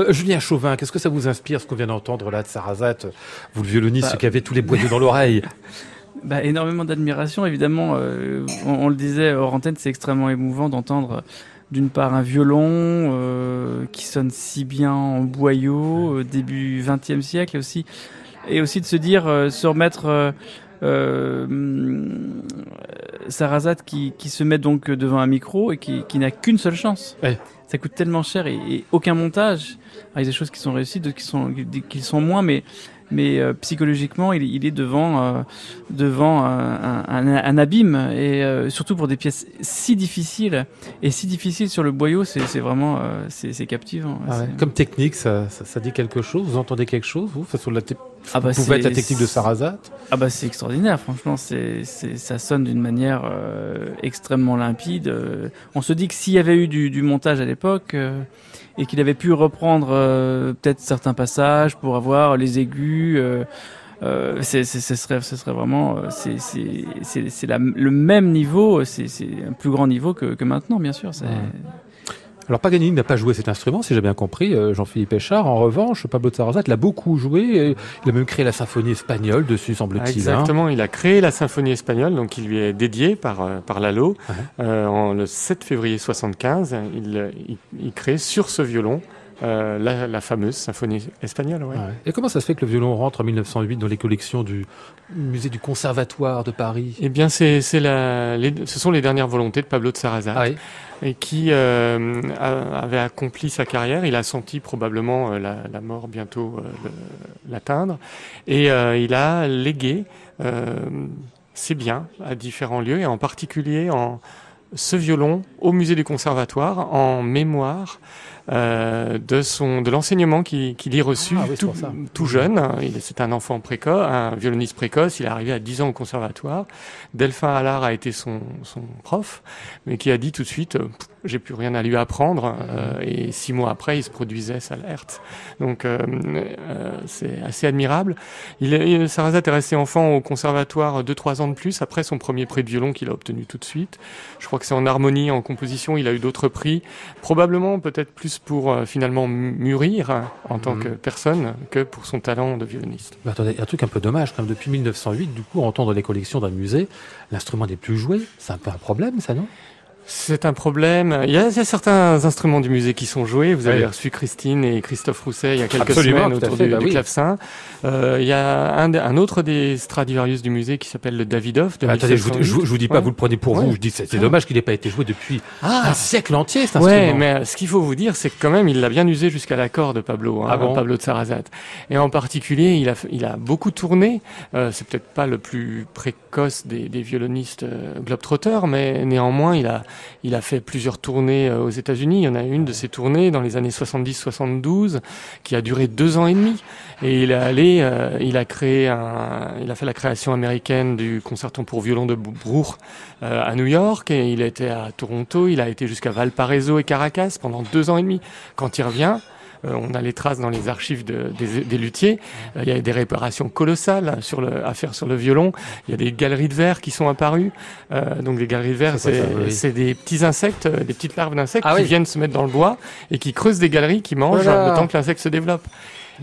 Julien Chauvin, qu'est-ce que ça vous inspire ce qu'on vient d'entendre là de Sarrazat, vous le violoniste bah, qui avait tous les boyaux dans l'oreille? bah, énormément d'admiration, évidemment. Euh, on, le disait hors antenne, c'est extrêmement émouvant d'entendre d'une part un violon euh, qui sonne si bien en boyau, début 20e siècle aussi, et aussi de se dire, euh, se remettre Sarrazat qui, qui, se met donc devant un micro et qui, qui n'a qu'une seule chance. Ça coûte tellement cher et, aucun montage. il y a des choses qui sont réussies, d'autres qui sont, qui sont moins, mais mais euh, psychologiquement, il, il, est devant, euh, devant un, un, un, abîme, et euh, surtout pour des pièces si difficiles, et si difficiles sur le boyau, c'est vraiment c'est captivant. Ah Comme technique, ça, ça, ça, dit quelque chose Vous entendez quelque chose, vous, sur la ah bah pouvait être la technique de Sarrazat Ah bah c'est extraordinaire, franchement, c'est ça sonne d'une manière extrêmement limpide. on se dit que s'il y avait eu du, du montage à l'époque et qu'il avait pu reprendre euh, peut-être certains passages pour avoir les aigus. Euh, euh, ce serait, ce serait vraiment, euh, c'est le même niveau, c'est un plus grand niveau que, que maintenant, bien sûr. c'est alors Paganini n'a pas joué cet instrument, si j'ai bien compris, euh, Jean-Philippe Echard. En revanche, Pablo de Sarrazat l'a beaucoup joué. il a même créé la symphonie espagnole dessus, semble-t-il. Hein. Exactement, il a créé la symphonie espagnole, donc qui lui est dédiée par euh, par Lalo. Euh, en, le 7 février 75, il, il, il crée sur ce violon euh, la, la, fameuse symphonie espagnole. Ouais. Et comment ça se fait que le violon rentre en 1908 dans les collections du musée du Conservatoire de Paris? Eh bien, c'est, c'est la, ce sont les dernières volontés de Pablo de Sarrazat. Ah et qui euh, avait accompli sa carrière. Il a senti probablement euh, la, mort bientôt euh, l'atteindre. Et il a légué ses biens à différents lieux, et en particulier en ce violon au musée du Conservatoire en mémoire euh, de son de l'enseignement qu'il y reçu ah tout, tout, jeune. C'est un enfant précoce, un violoniste précoce. Il est arrivé à 10 ans au conservatoire. Delphin Allard a été son, son prof, mais qui a dit tout de suite j'ai plus rien à lui apprendre. Euh, et six mois après, il se produisait l'alerte. Donc euh, euh, c'est assez admirable. Il, est, Sarrazat est resté enfant au conservatoire deux trois ans de plus après son premier prix de violon qu'il a obtenu tout de suite. Je crois que c'est en harmonie, en composition. Il a eu d'autres prix, probablement peut-être plus pour euh, finalement mûrir en tant mhm. que personne que pour son talent de violoniste. Mais attendez, un truc un peu dommage, quand même, depuis 1908, du coup, entendre les collections d'un musée, l'instrument n'est plus joué. C'est un peu un problème, ça, non? C'est un problème. Il y, a, il y, a, certains instruments du musée qui sont joués. Vous avez reçu Christine et Christophe Rousset il y a quelques semaines autour du, bah du clavecin. Euh, il y a un, un, autre des Stradivarius du musée qui s'appelle le Davidoff. De attendez, je vous, je, vous dis pas, vous le prenez pour vous. Je dis c'est dommage qu'il n'ait pas été joué depuis ah. un siècle entier. Cet ouais, mais ce qu'il faut vous dire, c'est que quand même, il l'a bien usé jusqu'à l'accord de Pablo, hein, ah bon Pablo de Sarrazat. Et en particulier, il a, il a beaucoup tourné. Euh, c'est peut-être pas le plus précoce des, des violonistes euh, globetrotters, mais néanmoins, il a, il a fait plus plusieurs tournées euh, aux États-Unis. Il y en a une de ces tournées dans les années 70-72 qui a duré deux ans et demi. Et il est allé, euh, il a créé un, il a fait la création américaine du concerto pour violon de Bruch euh, à New York et il était à Toronto. Il a été jusqu'à Valparaiso et Caracas pendant deux ans et demi. Quand il revient, on a les traces dans les archives de, des, des, luthiers. Euh, il y a des réparations colossales sur le, à faire sur le violon. Il y a des galeries de verre qui sont apparues. Euh, donc les galeries de verre, c'est des petits insectes, des petites larves d'insectes ah qui viennent se mettre dans le bois et qui creusent des galeries qui mangent le temps que l'insecte se développe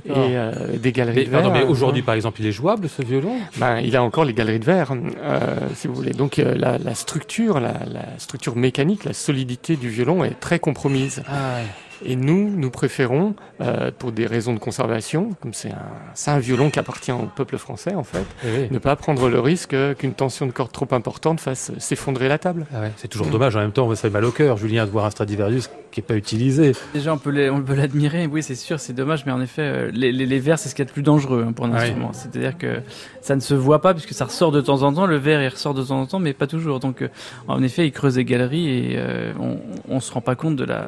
et euh, des galeries de verre. mais aujourd'hui, par exemple, il est jouable ce violon? Ben, il a encore les galeries de verre, euh, si vous voulez. Donc euh, la, la, structure, la, la, structure mécanique, la solidité du violon est très compromise. Ah Et nous, nous préférons, euh, pour des raisons de conservation, comme c'est un, un violon qui appartient au peuple français en fait, Eh ne pas prendre le risque qu'une tension de corde trop importante fasse s'effondrer la table. Ah ouais, c'est toujours dommage. En même temps, ça fait mal au cœur, Julien, de voir un Stradivarius qui n'est pas utilisé. Déjà, on peut l'admirer. Oui, c'est sûr, c'est dommage, mais en effet, euh, les, les, les verres, c'est ce qu'il y a de plus dangereux hein, pour un Ouais. instrument. C'est-à-dire que ça ne se voit pas puisque ça ressort de temps en temps. Le verre, il ressort de temps en temps, mais pas toujours. Donc, euh, en effet, il creuse des galeries et euh, on, on se rend pas compte de la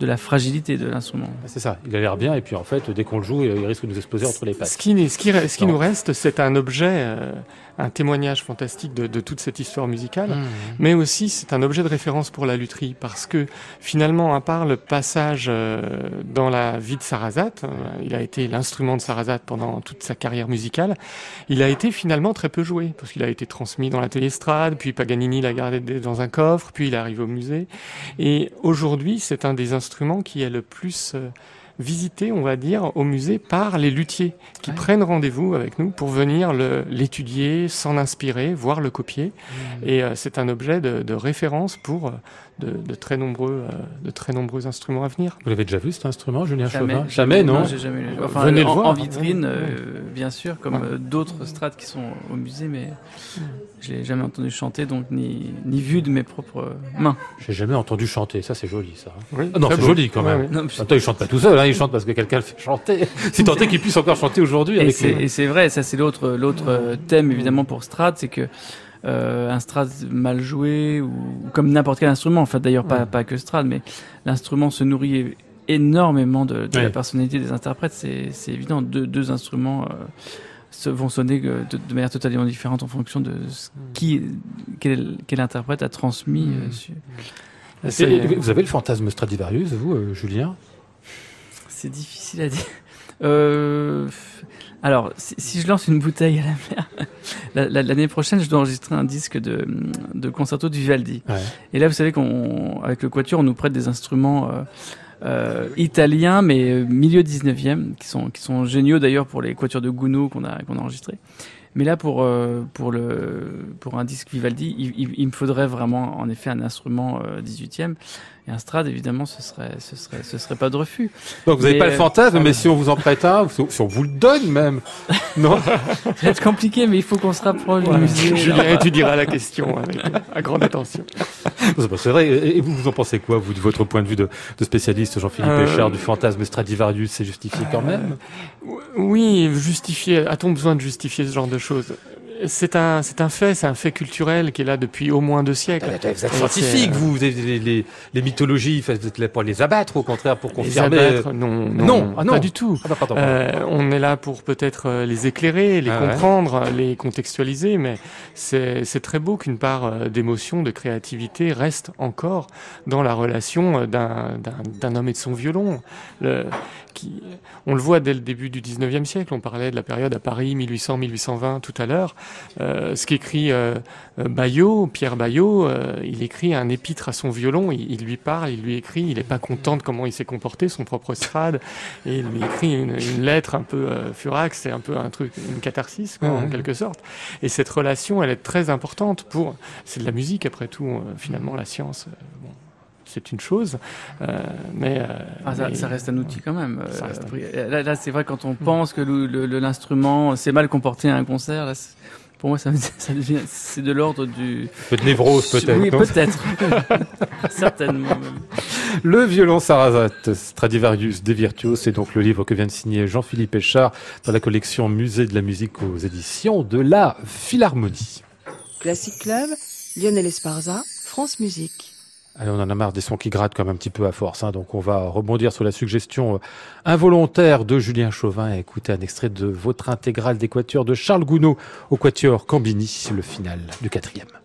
de la fragilité de l'instrument. C'est ça, il a l'air bien, et puis en fait, dès qu'on le joue, il risque de nous exploser entre les Ce pattes. qui, ce qui, ce qui nous reste, c'est un objet, euh, un témoignage fantastique de, de toute cette histoire musicale, Mmh. mais aussi c'est un objet de référence pour la lutherie, parce que finalement, à part le passage euh, dans la vie de Sarrazate, euh, il a été l'instrument de Sarrazate pendant toute sa carrière musicale, il a été finalement très peu joué, parce qu'il a été transmis dans l'atelier Strade, puis Paganini l'a gardé dans un coffre, puis il arrive au musée, et aujourd'hui, c'est un des instruments qui est le plus... visité, on va dire, au musée par les luthiers qui Ouais. prennent rendez-vous avec nous pour venir le- l'étudier, s'en inspirer, voir le copier. Et euh, c'est un objet de, de référence pour euh, de, de très nombreux, euh, de très nombreux instruments à venir. Vous l'avez déjà vu cet instrument, Julien Jamais, Chauvin? Jamais, non, j'ai jamais. Enfin, Venez le en, voir. en vitrine, euh. Bien sûr, comme Ouais. euh, d'autres strates qui sont au musée, mais je l'ai jamais entendu chanter, donc ni ni vu de mes propres euh, mains. J'ai jamais entendu chanter, ça c'est joli ça. Oui, Ah non, c'est joli quand même. Ouais, ouais. Non, mais- Attends, il chante pas tout seul, hein, il chante parce que quelqu'un le fait chanter. si tant est qu'il puisse encore chanter aujourd'hui Et avec c'est, les- et c'est vrai, ça c'est l'autre l'autre euh, thème évidemment pour Strad, c'est que euh, un Strad mal joué ou comme n'importe quel instrument, en fait d'ailleurs pas Ouais. pas que Strad, mais l'instrument se nourrit énormément de, de Ouais. la personnalité des interprètes. C'est évident, deux deux instruments euh, vont sonner de, de manière totalement différente en fonction de ce qui quel, quel interprète a transmis. euh, Mm. sur- Et- C'est- et vous avez le fantasme Stradivarius, vous, euh, Julien? C'est difficile à dire. Euh, alors, si, si je lance une bouteille à la mer, la- la- l'année prochaine, je dois enregistrer un disque de, de concerto de Vivaldi. Ouais. Et là, vous savez qu'on, avec le Quatuor, on nous prête des instruments euh, euh, italiens, mais euh, milieu 19e, qui sont, qui sont géniaux d'ailleurs pour les Quatuors de Gounod qu'on a, qu'on a enregistrés. Mais là, pour, euh, pour, le, pour un disque Vivaldi, il, il- il me faudrait vraiment, en effet, un instrument euh, 18e. Et un Strad, évidemment, ce serait, ce serait, ce serait pas de refus. Donc vous n'avez pas le euh, fantasme, mais si on vous en prête un, si on vous le donne même, non Ça va être compliqué, mais il faut qu'on se rapproche du musée. Julien étudiera la question avec à grande attention. C'est vrai. Et vous, vous en pensez quoi, vous, de votre point de vue de, de spécialiste, Jean-Philippe Euh, Péchard, du fantasme Stradivarius, c'est justifié quand même Oui, justifier. A-t-on besoin de justifier ce genre de choses? C'est un, c'est un fait, c'est un fait culturel qui est là depuis au moins deux siècles. Vous êtes scientifique, euh, vous, vous êtes les, les, les mythologies, vous êtes là pour les abattre, au contraire, pour Les confirmer. abattre, non, non, Non, ah non. pas du tout. Ah bah, pardon. Euh, on est là pour peut-être euh, les éclairer, les Ah ouais. comprendre, les contextualiser, mais c'est c'est très beau qu'une part euh, d'émotion, de créativité reste encore dans la relation euh, d'un d'un- d'un homme et de son violon. Le, qui, on le voit dès le début du 19e siècle, on parlait de la période à Paris 1800-1820 tout à l'heure. Euh, ce qu'écrit euh, Bayot, Pierre Bayot, euh, il écrit un épître à son violon, il, il lui parle, il lui écrit, il n'est pas content de comment il s'est comporté, son propre strade, et il lui écrit une, une lettre un peu euh, furax, c'est un peu un truc, une catharsis quoi, en quelque sorte. Et cette relation, elle est très importante pour, c'est de la musique après tout, finalement la science. C'est une chose, euh, mais, euh, Ah, ça, mais- ça reste un outil quand même. Euh, un Là, là, c'est vrai quand on pense que l'instrument s'est mal comporté à un concert. Là, pour moi, ça, ça devient, c'est de l'ordre du. Un peu de névrose, peut-être. Oui, peut-être. Certainement. même. Le violon Sarrazate Stradivarius des Virtuos, c'est donc le livre que vient de signer Jean-Philippe Péchard dans la collection Musée de la musique aux éditions de la Philharmonie. Classic Club, Lionel Esparza, France Musique. On en a marre des sons qui grattent comme un petit peu à force, hein, donc on va rebondir sur la suggestion euh, involontaire de Julien Chauvin et écouter un extrait de votre intégrale des quatuors de Charles Gounod au quatuor Cambini, le final du quatrième.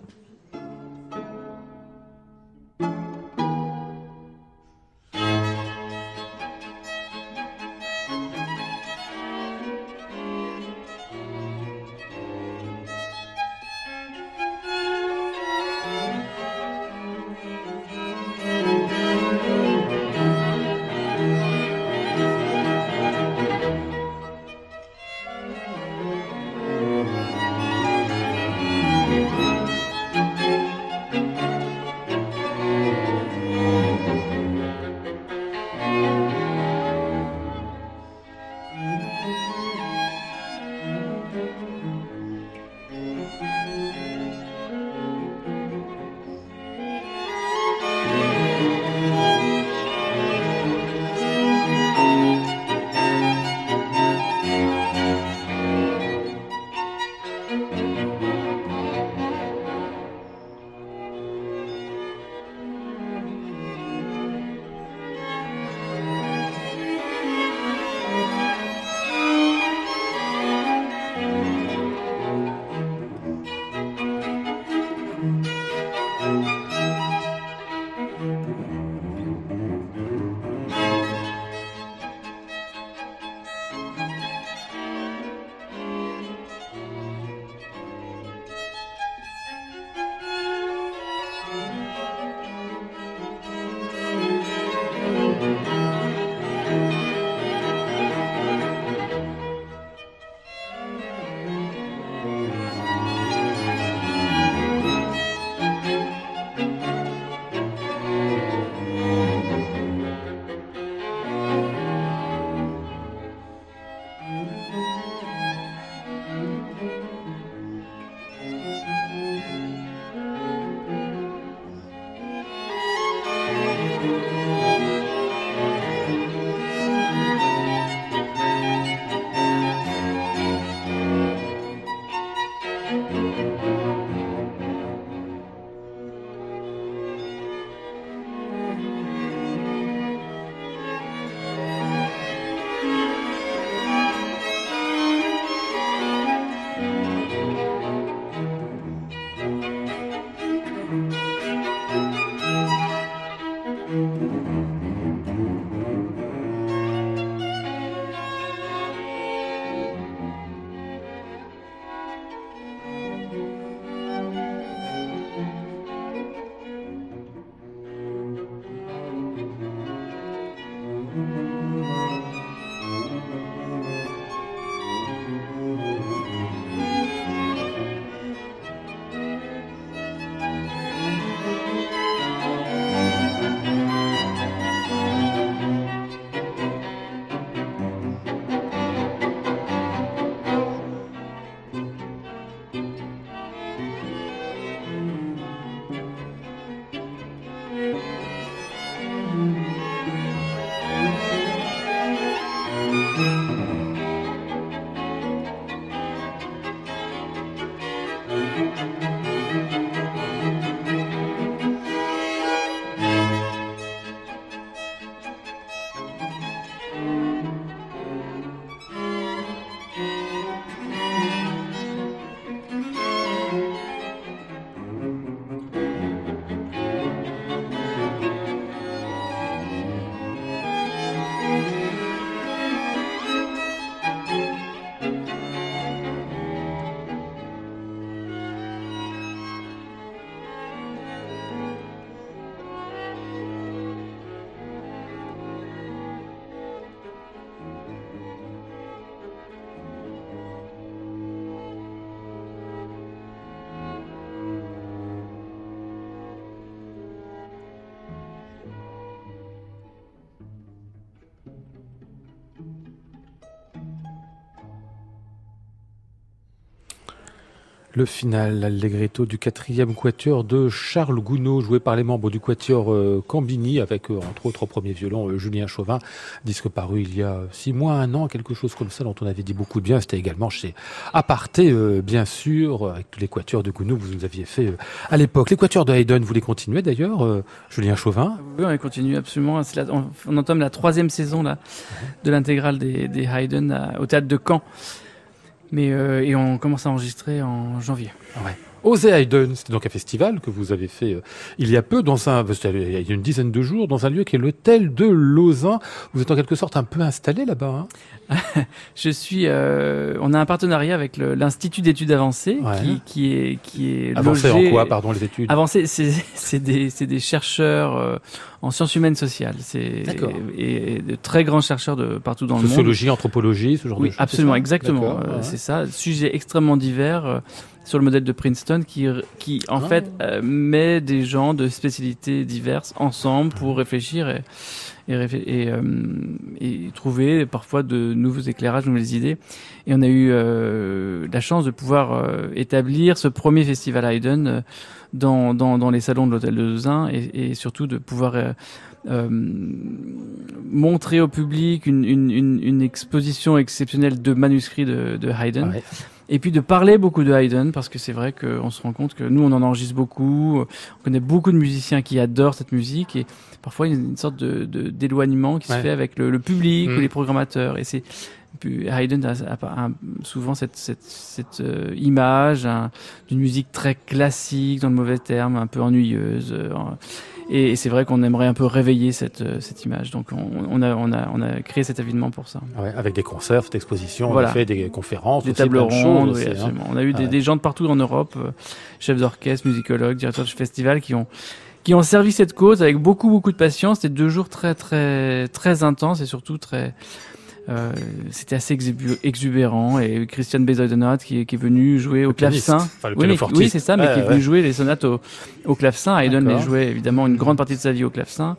Le final, l'allegretto du quatrième quatuor de Charles Gounod, joué par les membres du quatuor euh, Cambini, avec euh, entre autres au premier violon euh, Julien Chauvin, disque paru il y a six mois, un an, quelque chose comme ça, dont on avait dit beaucoup de bien. C'était également chez Aparté, bien sûr, avec tous les quatuors de Gounod, vous nous aviez fait à l'époque. Les quatuors de Haydn, vous les continuez d'ailleurs, Julien Chauvin? Oui, on les continue absolument. on, entame la troisième saison là, de l'intégrale des, des Haydn au théâtre de Caen. Mais euh, et on commence à enregistrer en janvier. Ouais. Osé Haydn, c'était donc un festival que vous avez fait euh, il y a peu, dans un, il y a une dizaine de jours, dans un lieu qui est l'hôtel de Lausanne. Vous êtes en quelque sorte un peu installé là-bas. Hein je suis. Euh, on a un partenariat avec l'Institut d'études avancées, qui, qui, est qui est avancé en quoi, pardon, les études? Avancé, c'est des c'est des chercheurs euh, en sciences humaines sociales. C'est et, de très grands chercheurs de partout dans le monde. Sociologie, anthropologie, ce genre de choses. Absolument, exactement. C'est ça. Sujet extrêmement divers sur le modèle de Princeton qui, qui en ah. fait euh, met des gens de spécialités diverses ensemble pour réfléchir et, et, et, euh, et, trouver parfois de nouveaux éclairages, de nouvelles idées. Et on a eu euh, la chance de pouvoir établir ce premier festival Haydn dans, dans, dans les salons de l'hôtel de Lausanne et, et, surtout de pouvoir montrer au public une, une, une, une, exposition exceptionnelle de manuscrits de, de Haydn. Et puis de parler beaucoup de Haydn parce que c'est vrai qu'on se rend compte que nous on en enregistre beaucoup, on connaît beaucoup de musiciens qui adorent cette musique et parfois il y a une sorte de d'éloignement qui se fait avec le, public ou mm. les programmateurs et c'est Haydn a, souvent cette, cette, cette euh, image d'une musique très classique dans le mauvais terme, un peu ennuyeuse. Euh, et, c'est vrai qu'on aimerait un peu réveiller cette, euh, cette image. Donc on, a, on, a, on a créé cet événement pour ça. Ouais, avec des concerts, cette exposition, on a fait des conférences, des tables rondes. Oui, hein. On a eu des, des, gens de partout en Europe, euh, chefs d'orchestre, musicologues, directeurs de festival, qui ont qui ont servi cette cause avec beaucoup beaucoup de patience. C'était deux jours très très très intenses et surtout très euh, c'était assez exubérant et Christian Bezoidenot qui, qui est venu jouer au clavecin. Enfin, oui, oui c'est ça, mais qui est venu jouer les sonates au, au clavecin. Haydn les jouait évidemment une grande partie de sa vie au clavecin.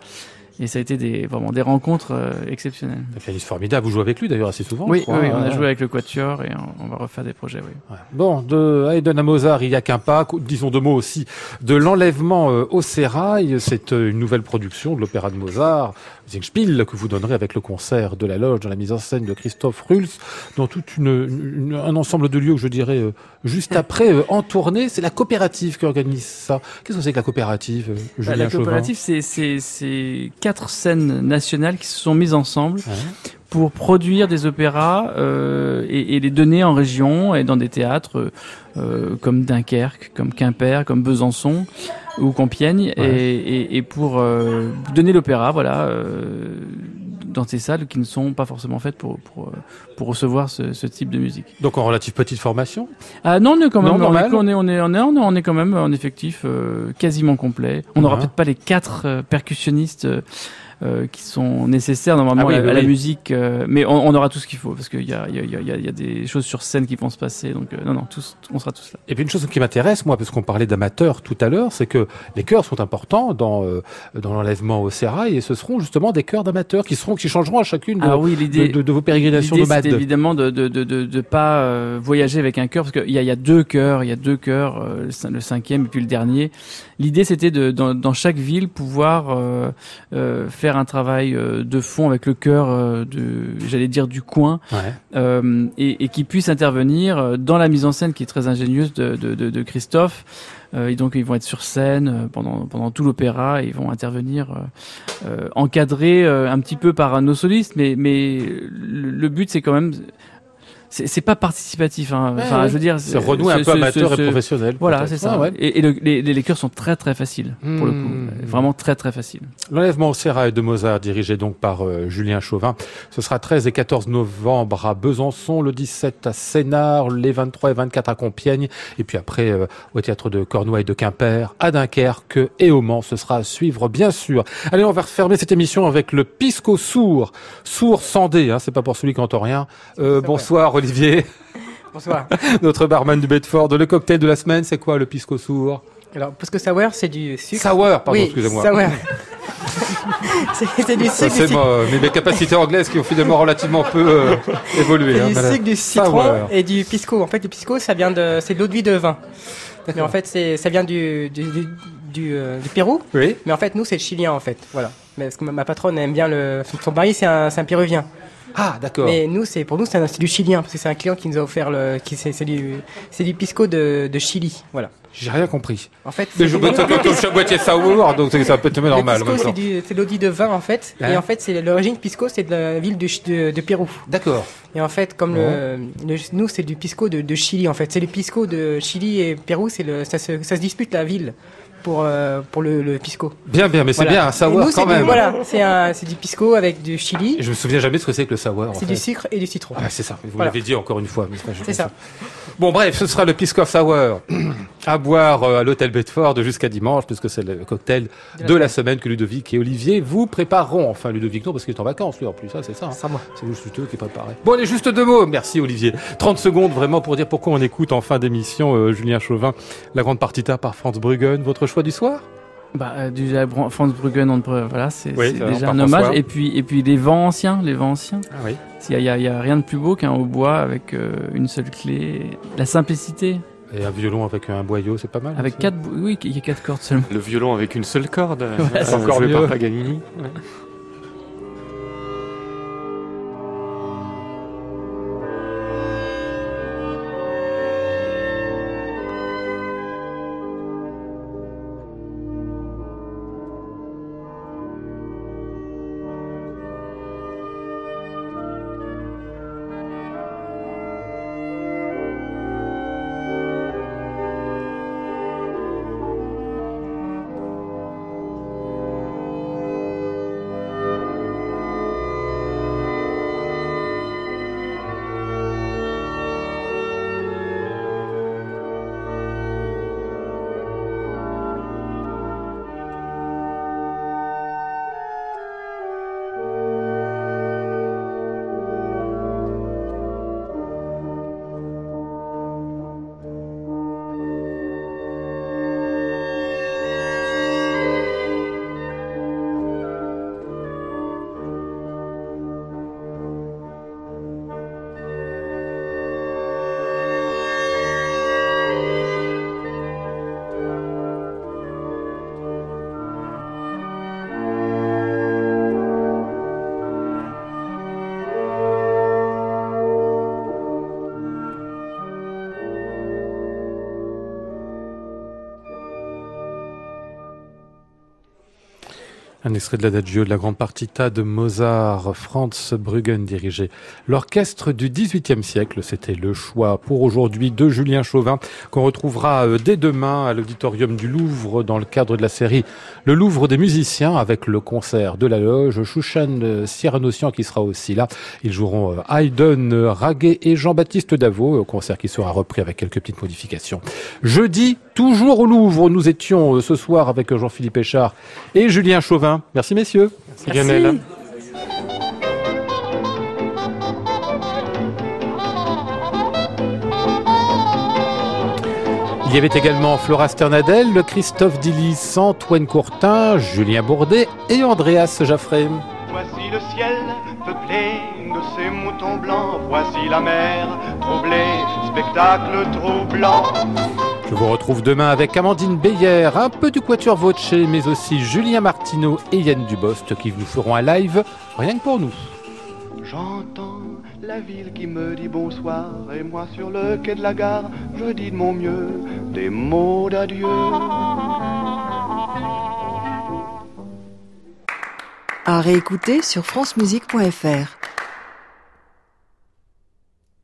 et ça a été des, vraiment des rencontres euh, exceptionnelles. Un pianiste formidable. Vous jouez avec lui d'ailleurs assez souvent. Oui, je crois. oui, on a Ouais. joué avec le Quatuor et on, on va refaire des projets. Oui. Ouais. Bon, de Haydn à Mozart, il y a qu'un pas. Disons deux mots aussi de l'enlèvement euh, au sérail. C'est euh, une nouvelle production de l'opéra de Mozart, Que vous donnerez avec le concert de la loge dans la mise en scène de Christophe Rulls, dans tout une, une- un ensemble de lieux que je dirais euh, juste après, euh, en tournée. C'est la coopérative qui organise ça. Qu'est-ce que c'est que la coopérative, euh, Bah, la coopérative, c'est- c'est c'est quatre scènes nationales qui se sont mises ensemble. Pour produire des opéras euh, et, et les donner en région et dans des théâtres euh, comme Dunkerque, comme Quimper, comme Besançon ou Compiègne, Ouais. et, et, et pour euh, donner l'opéra, voilà, euh, dans ces salles qui ne sont pas forcément faites pour pour, euh, pour recevoir ce, ce type de musique. Donc en relative petite formation? Ah non, on est quand même, Non, on, est, on est, on est, on est, on quand même en effectif euh, quasiment complet. On n'aura Ouais. peut-être pas les quatre euh, percussionnistes euh, qui sont nécessaires normalement Ah oui, à, oui, à la musique, euh, mais on, on aura tout ce qu'il faut parce qu'il y a, il y, a, il y, y a des choses sur scène qui vont se passer. Donc euh, non, non, tous, on sera tous là. Et puis une chose qui m'intéresse, moi, parce qu'on parlait d'amateurs tout à l'heure, c'est que les chœurs sont importants dans euh, dans l'enlèvement au sérail, et ce seront justement des chœurs d'amateurs qui seront qui changeront à chacune de, Ah oui, de, de- de vos pérégrinations nomades. évidemment de de de de, de pas euh, voyager avec un chœur parce qu'il y a, il y a deux chœurs, il y a deux chœurs, euh, le cin- le cinquième et puis le dernier. L'idée, c'était de dans, dans chaque ville pouvoir euh, euh, faire un travail euh, de fond avec le chœur euh, de, j'allais dire du coin, Ouais. euh, et, et qui puisse intervenir dans la mise en scène qui est très ingénieuse de, de, de, de Christophe. Et donc ils vont être sur scène pendant pendant tout l'opéra, et ils vont intervenir encadrés un petit peu par nos solistes, mais mais le, le but c'est quand même c'est pas participatif. Hein. Ouais, Enfin, ouais. je veux dire, C'est renouer un peu amateur ce- et professionnel. Voilà, c'est ça. Ah ouais. Et, et le- les, les, chœurs sont très très faciles pour le coup, Mmh. vraiment très très faciles. L'enlèvement au sérail de Mozart, dirigé donc par euh, Julien Chauvin, ce sera 13 et 14 novembre à Besançon, le 17 à Sénart, les 23 et 24 à Compiègne, et puis après euh, au théâtre de Cornouailles de Quimper, à Dunkerque et au Mans. Ce sera à suivre, bien sûr. Allez, on va refermer cette émission avec le pisco sourd, sourd sans dé, hein, c'est pas pour celui qui entend rien. Euh, bonsoir Olivier, Bonsoir. notre barman du Bedford. Le cocktail de la semaine, c'est quoi le pisco sourd Alors, parce que sour, c'est du sucre. Sour, pardon, oui, excusez-moi. sour. c'est du Ça, sucre, c'est mais mes capacités anglaises qui ont finalement relativement peu euh, évolué. c'est hein, du madame. sucre, du citron Sour. et du pisco. En fait, le pisco, ça vient de, c'est de l'eau de vie de vin. Mais en fait, ça vient du, du, du, du, euh, du Pérou. Oui. Mais en fait, nous, c'est le chilien, en fait. Voilà. Mais parce que ma, patronne aime bien le, son, mari, c'est un, c'est un péruvien. Ah, d'accord. Mais nous, c'est, pour nous, c'est, un- c'est du chilien, parce que c'est un client qui nous a offert le, qui, c'est, c'est du, c'est du pisco de, de Chili. Voilà. J'ai rien compris. En fait, comme chaque boîtier sour, donc c'est- ça peut être normal. c'est c'est de vin, en fait. Hein Et en fait, c'est l'origine pisco, c'est de la ville de, de Pérou. D'accord. Et en fait, comme le, le- nous, c'est du pisco de, de Chili, en fait. C'est le pisco de Chili et Pérou, c'est le, ça, se, ça se dispute la ville pour, euh, pour le, le pisco. Bien, bien, mais c'est Voilà. bien, un sour nous, quand du- même. Voilà, c'est du pisco avec du Chili, je me souviens jamais de ce que c'est que le sour. c'est du sucre et du citron. Ah, c'est ça, vous Voilà. l'avez dit encore une fois. C'est ça. Bon, bref, ce sera le Pisco Sour à boire euh, à l'hôtel Bedford jusqu'à dimanche, puisque c'est le cocktail de la semaine que Ludovic et Olivier vous prépareront. Enfin, Ludovic, non, parce qu'il est en vacances, lui, en plus, ça, c'est ça. hein. Ça, moi. C'est vous, plutôt qui préparez. Bon, allez, juste deux mots. Merci, Olivier. 30 secondes, vraiment, pour dire pourquoi on écoute en fin d'émission euh, Julien Chauvin, la grande partita par Franz Bruggen. Votre choix du soir? Bah, euh, déjà, Franz Bruggen, on peut- voilà, c'est Oui, déjà un hommage. François. Et puis, et puis les vents anciens, les vents anciens. Ah oui. Il y a, rien de plus beau qu'un hautbois avec euh, une seule clé, la simplicité, Et un violon avec un boyau, c'est pas mal. avec quatre, oui, il y a quatre cordes seulement. Le violon avec une seule corde, euh, c'est encore par Paganini. Ouais. Un extrait de l'adagio de la grande partita de Mozart, Franz Bruggen dirigeait l'orchestre du XVIIIe siècle. C'était le choix pour aujourd'hui de Julien Chauvin qu'on retrouvera euh, dès demain à l'auditorium du Louvre dans le cadre de la série Le Louvre des musiciens avec le concert de la loge Chouchan Cyranossian qui sera aussi là. Ils joueront euh, Haydn, Raguet et Jean-Baptiste Davo, concert qui sera repris avec quelques petites modifications. Jeudi, toujours au Louvre, nous étions euh, ce soir avec Jean-Philippe Échard et Julien Chauvin Merci messieurs. Merci Lionel. Il y avait également Flora Sternadel, Christophe Dillis, Antoine Courtin, Julien Bourdet et Andreas Jaffré. Voici le ciel peuplé de ces moutons blancs, voici la mer troublée, spectacle troublant. Je vous retrouve demain avec Amandine Beyer, un peu du Quatuor Voce, mais aussi Julien Martineau et Yann Dubost qui vous feront un live rien que pour nous. J'entends la ville qui me dit bonsoir et moi sur le quai de la gare, je dis de mon mieux des mots d'adieu. À réécouter sur francemusique.fr.